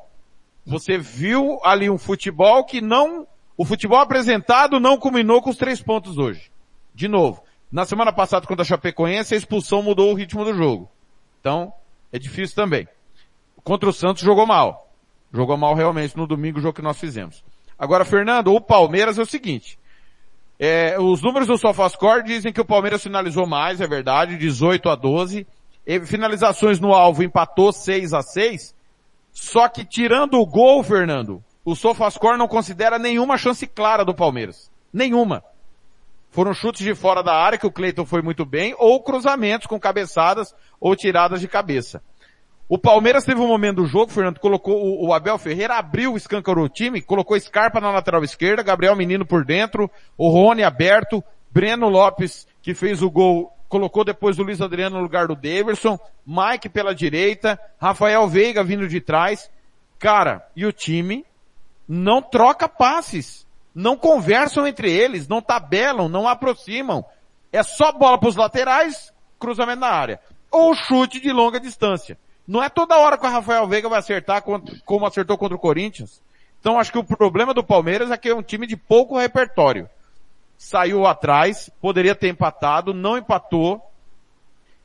Você viu ali um futebol que não, o futebol apresentado não culminou com os três pontos hoje. De novo. Na semana passada contra a Chapecoense, a expulsão mudou o ritmo do jogo. Então, é difícil também. Contra o Santos jogou mal. Jogou mal realmente no domingo, o jogo que nós fizemos. Agora, Fernando, o Palmeiras é o seguinte. É, os números do SofaScore dizem que o Palmeiras finalizou mais, é verdade, 18 a 12. E finalizações no alvo empatou 6 a 6. Só que tirando o gol, Fernando, o SofaScore não considera nenhuma chance clara do Palmeiras. Nenhuma. Foram chutes de fora da área que o Cleiton foi muito bem, ou cruzamentos com cabeçadas ou tiradas de cabeça. O Palmeiras teve um momento do jogo, Fernando, colocou o, o Abel Ferreira, abriu o escâncarou o time, colocou Scarpa na lateral esquerda, Gabriel Menino por dentro, o Rony aberto, Breno Lopes, que fez o gol, colocou depois o Luiz Adriano no lugar do Daverson, Mike pela direita, Rafael Veiga vindo de trás. Cara, e o time não troca passes, não conversam entre eles, não tabelam, não aproximam. É só bola para os laterais, cruzamento na área. Ou chute de longa distância. Não é toda hora que o Rafael Veiga vai acertar como acertou contra o Corinthians. Então acho que o problema do Palmeiras é que é um time de pouco repertório. Saiu atrás, poderia ter empatado, não empatou.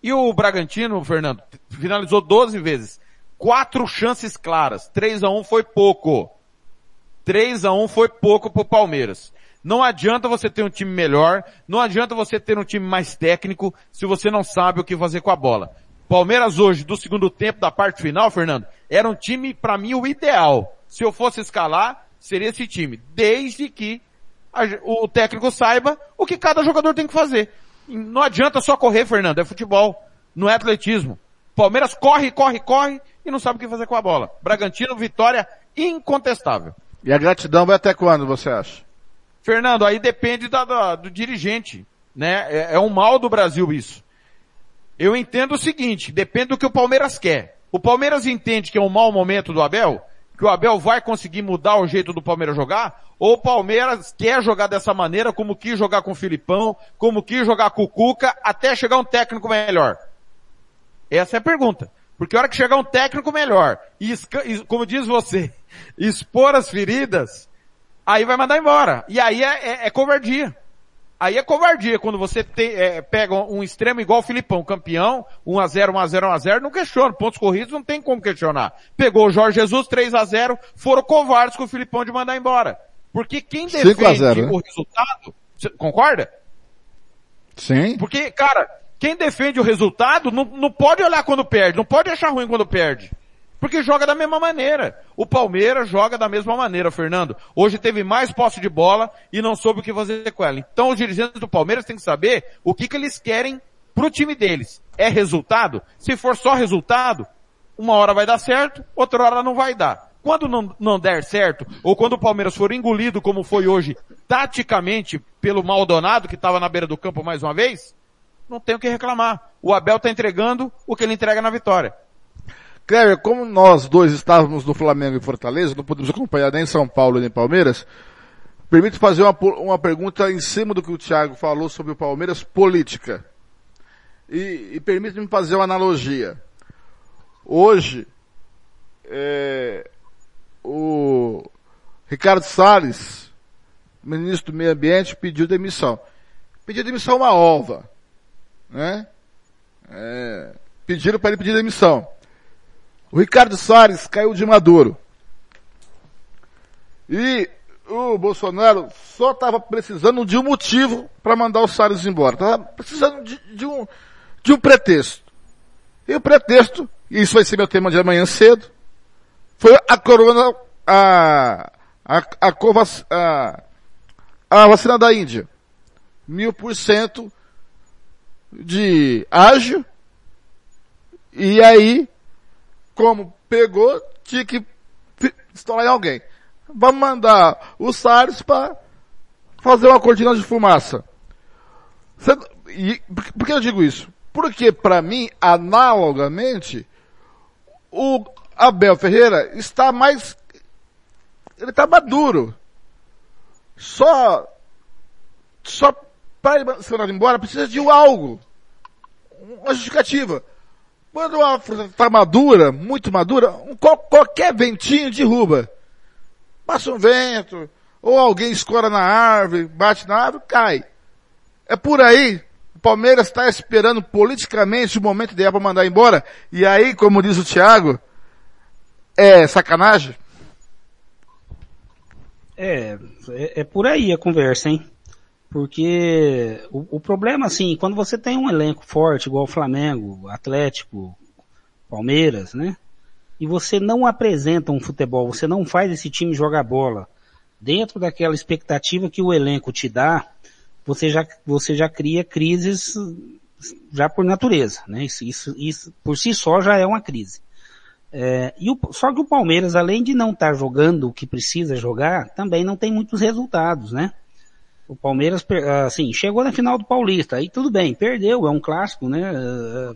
E o Bragantino, Fernando, finalizou 12 vezes. Quatro chances claras. 3 a 1 foi pouco. 3 a 1 foi pouco pro Palmeiras. Não adianta você ter um time melhor, não adianta você ter um time mais técnico se você não sabe o que fazer com a bola. Palmeiras hoje, do segundo tempo, da parte final, Fernando, era um time, para mim, o ideal. Se eu fosse escalar, seria esse time. Desde que a, o técnico saiba o que cada jogador tem que fazer. Não adianta só correr, Fernando, é futebol. Não é atletismo. Palmeiras corre, corre, corre e não sabe o que fazer com a bola. Bragantino, vitória incontestável. E a gratidão vai até quando, você acha? Fernando, aí depende da, da, do dirigente, né? É, é um mal do Brasil isso. Eu entendo o seguinte, depende do que o Palmeiras quer. O Palmeiras entende que é um mau momento do Abel, que o Abel vai conseguir mudar o jeito do Palmeiras jogar, ou o Palmeiras quer jogar dessa maneira, como quis jogar com o Filipão, como quis jogar com o Cuca, até chegar um técnico melhor? Essa é a pergunta. Porque a hora que chegar um técnico melhor, e, como diz você, [laughs] expor as feridas, aí vai mandar embora. E aí é, é, é covardia. Aí é covardia quando você te, é, pega um extremo igual o Filipão, campeão, 1x0, 1x0, 1x0, não questiona. Pontos corridos não tem como questionar. Pegou o Jorge Jesus, 3x0, foram covardes com o Filipão de mandar embora. Porque quem defende 0, né? o resultado, concorda? Sim. Porque, cara, quem defende o resultado não, não pode olhar quando perde, não pode achar ruim quando perde. Porque joga da mesma maneira. O Palmeiras joga da mesma maneira, Fernando. Hoje teve mais posse de bola e não soube o que fazer com ela. Então os dirigentes do Palmeiras têm que saber o que, que eles querem pro time deles. É resultado? Se for só resultado, uma hora vai dar certo, outra hora não vai dar. Quando não, não der certo, ou quando o Palmeiras for engolido como foi hoje, taticamente, pelo Maldonado, que estava na beira do campo mais uma vez, não tem o que reclamar. O Abel está entregando o que ele entrega na vitória. Cleber, como nós dois estávamos no Flamengo e Fortaleza, não podemos acompanhar nem São Paulo nem Palmeiras, permite fazer uma, uma pergunta em cima do que o Thiago falou sobre o Palmeiras política. E, e permite-me fazer uma analogia. Hoje, é, o Ricardo Salles, ministro do Meio Ambiente, pediu demissão. Pediu demissão uma ova. Né? É, pediram para ele pedir demissão. O Ricardo Soares caiu de Maduro. E o Bolsonaro só estava precisando de um motivo para mandar o Soares embora. Estava precisando de, de, um, de um pretexto. E o pretexto, e isso vai ser meu tema de amanhã cedo, foi a corona, a, a, a, a, a vacina da Índia. Mil por cento de ágil. E aí, como pegou, tinha que estourar em alguém. Vamos mandar o Salles para fazer uma cortina de fumaça. e, por que eu digo isso? Porque para mim, analogamente, o Abel Ferreira está mais, ele está maduro. Só, só para ser mandado embora precisa de algo. Uma justificativa. Quando a fruta está madura, muito madura, um, qualquer ventinho derruba. Passa um vento, ou alguém escora na árvore, bate na árvore, cai. É por aí. O Palmeiras está esperando politicamente o momento ideal para mandar embora. E aí, como diz o Thiago, é sacanagem? É, é, é por aí a conversa, hein? Porque o, o, problema, assim, quando você tem um elenco forte, igual o Flamengo, Atlético, Palmeiras, né? E você não apresenta um futebol, você não faz esse time jogar bola. dentro daquela expectativa que o elenco te dá, você já, você já cria crises já por natureza, né? Isso, isso, isso por si só já é uma crise. É, e o, só que o Palmeiras, além de não estar tá jogando o que precisa jogar, também não tem muitos resultados, né? O Palmeiras, assim, chegou na final do Paulista, aí tudo bem, perdeu, é um clássico, né?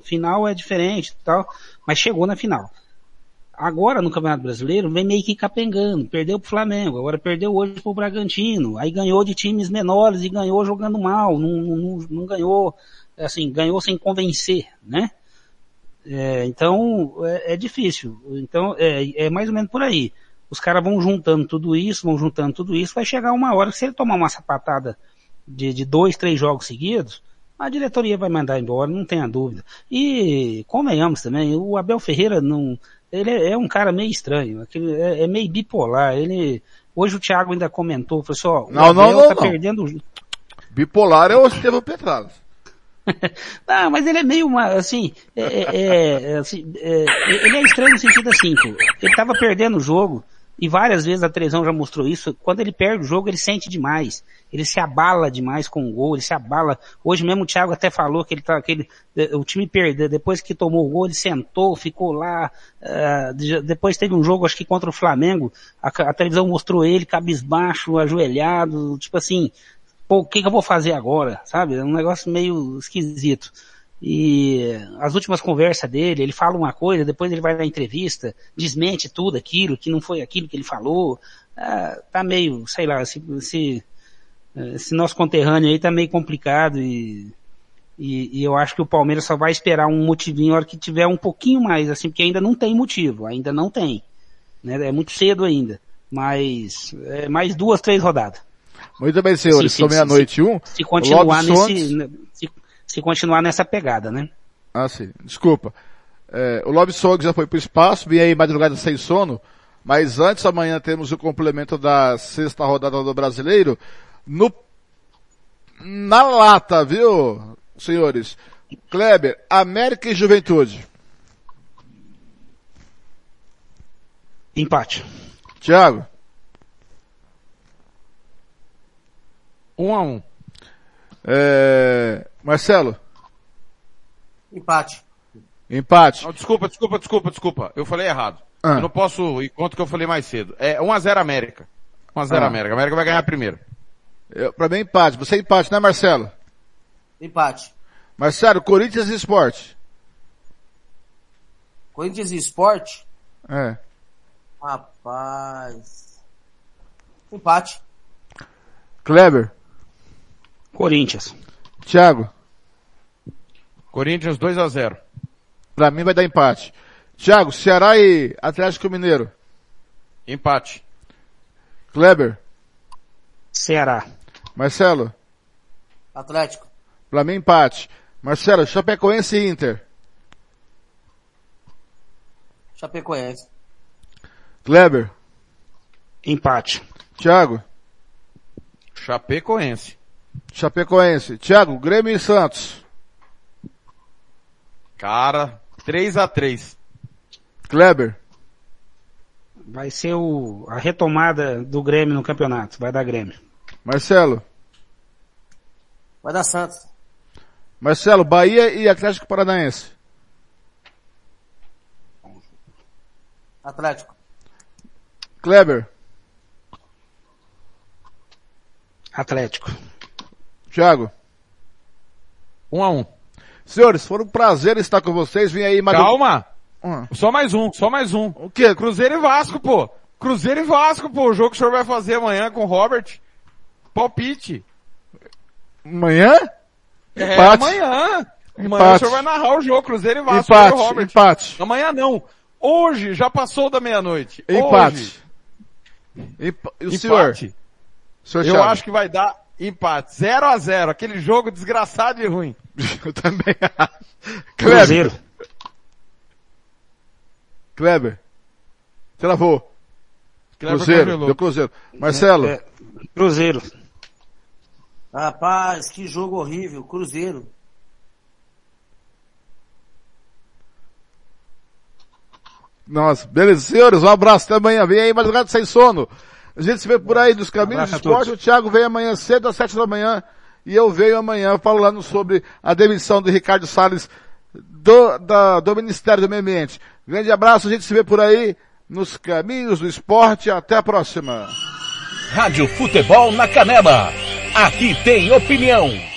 Final é diferente tal, mas chegou na final. Agora no Campeonato Brasileiro vem meio que capengando, perdeu pro Flamengo, agora perdeu hoje pro Bragantino, aí ganhou de times menores e ganhou jogando mal, não, não, não ganhou, assim, ganhou sem convencer, né? É, então é, é, difícil. Então é, é mais ou menos por aí os caras vão juntando tudo isso, vão juntando tudo isso, vai chegar uma hora que se ele tomar uma sapatada de, de dois, três jogos seguidos, a diretoria vai mandar embora, não tenha dúvida. E, convenhamos também, o Abel Ferreira não, ele é, é um cara meio estranho, aquele, é, é, meio bipolar, ele, hoje o Thiago ainda comentou, falou assim, ó, não, o Abel não, não, tá não. perdendo... Bipolar é o Estevam Petradas. [laughs] não, mas ele é meio uma, assim, é, é, é assim ele é estranho no sentido assim, ele tava perdendo o jogo, e várias vezes a televisão já mostrou isso, quando ele perde o jogo ele sente demais. Ele se abala demais com o gol, ele se abala. Hoje mesmo o Thiago até falou que ele tá, que ele, o time perdeu, depois que tomou o gol ele sentou, ficou lá, uh, depois teve um jogo acho que contra o Flamengo, a, a televisão mostrou ele cabisbaixo, ajoelhado, tipo assim, pô, o que, que eu vou fazer agora, sabe? É um negócio meio esquisito. E as últimas conversas dele, ele fala uma coisa, depois ele vai na entrevista, desmente tudo aquilo, que não foi aquilo que ele falou. Ah, tá meio, sei lá, se, se, esse nosso conterrâneo aí tá meio complicado e, e, e, eu acho que o Palmeiras só vai esperar um motivinho na hora que tiver um pouquinho mais, assim, porque ainda não tem motivo, ainda não tem. Né? É muito cedo ainda. Mas, é mais duas, três rodadas. Muito bem, senhores. São meia-noite um. Se continuar nesse, se, se continuar nessa pegada, né? Ah, sim. Desculpa. É, o Lobby Song já foi pro espaço, vim aí madrugada sem sono, mas antes amanhã temos o complemento da sexta rodada do Brasileiro no na lata, viu, senhores? Kleber, América e Juventude. Empate. Thiago. Um a um. É... Marcelo? Empate. Empate. Não, desculpa, desculpa, desculpa, desculpa. Eu falei errado. Ah. Eu não posso ir contra o que eu falei mais cedo. É 1x0 América. 1x0 Ah. América. A América vai ganhar primeiro. Eu, pra mim empate. Você empate, né Marcelo? Empate. Marcelo, Corinthians e Esporte. Corinthians e Sport? É. Rapaz. Empate. Kleber. Corinthians. Thiago. Corinthians 2x0. Pra mim vai dar empate. Thiago, Ceará e Atlético Mineiro. Empate. Kleber. Ceará. Marcelo. Atlético. Pra mim empate. Marcelo, Chapecoense e Inter. Chapecoense. Kleber. Empate. Thiago. Chapecoense. Chapecoense. Thiago, Grêmio e Santos. Cara, 3x3. Kleber. Vai ser o, a retomada do Grêmio no campeonato. Vai dar Grêmio. Marcelo. Vai dar Santos. Marcelo, Bahia e Atlético Paranaense. Atlético. Kleber. Atlético. Thiago. 1x1. Senhores, foi um prazer estar com vocês. Vim aí, Madu... Calma! Ah, Só mais um, só mais um. O quê? Cruzeiro e Vasco, pô. Cruzeiro e Vasco, pô. O jogo que o senhor vai fazer amanhã com o Robert. Palpite. Amanhã? É, Empate. amanhã. Amanhã o Empate. senhor vai narrar o jogo, Cruzeiro e Vasco. Empate, eu o Robert. empate. Amanhã não. Hoje, já passou da meia-noite. Hoje. Empate. Empa- E o senhor? Empate. senhor Eu Thiago? acho que vai dar empate. 0 a 0 Aquele jogo desgraçado e ruim. [laughs] Eu também acho. Kleber. Cruzeiro. Kleber. Travou. Kleber Cruzeiro. congelou. Deu Cruzeiro. Marcelo. É, Cruzeiro. Rapaz, que jogo horrível. Cruzeiro. Nossa, beleza. Senhores, um abraço. Até amanhã. Vem aí, madrugada sem sono. A gente se vê por aí nos caminhos do esporte. O Thiago vem amanhã cedo às sete da manhã e eu venho amanhã falando sobre a demissão do Ricardo Salles do, da, do Ministério do Meio Ambiente. Grande abraço, a gente se vê por aí nos caminhos do esporte. Até a próxima. Rádio Futebol na Canela. Aqui tem opinião.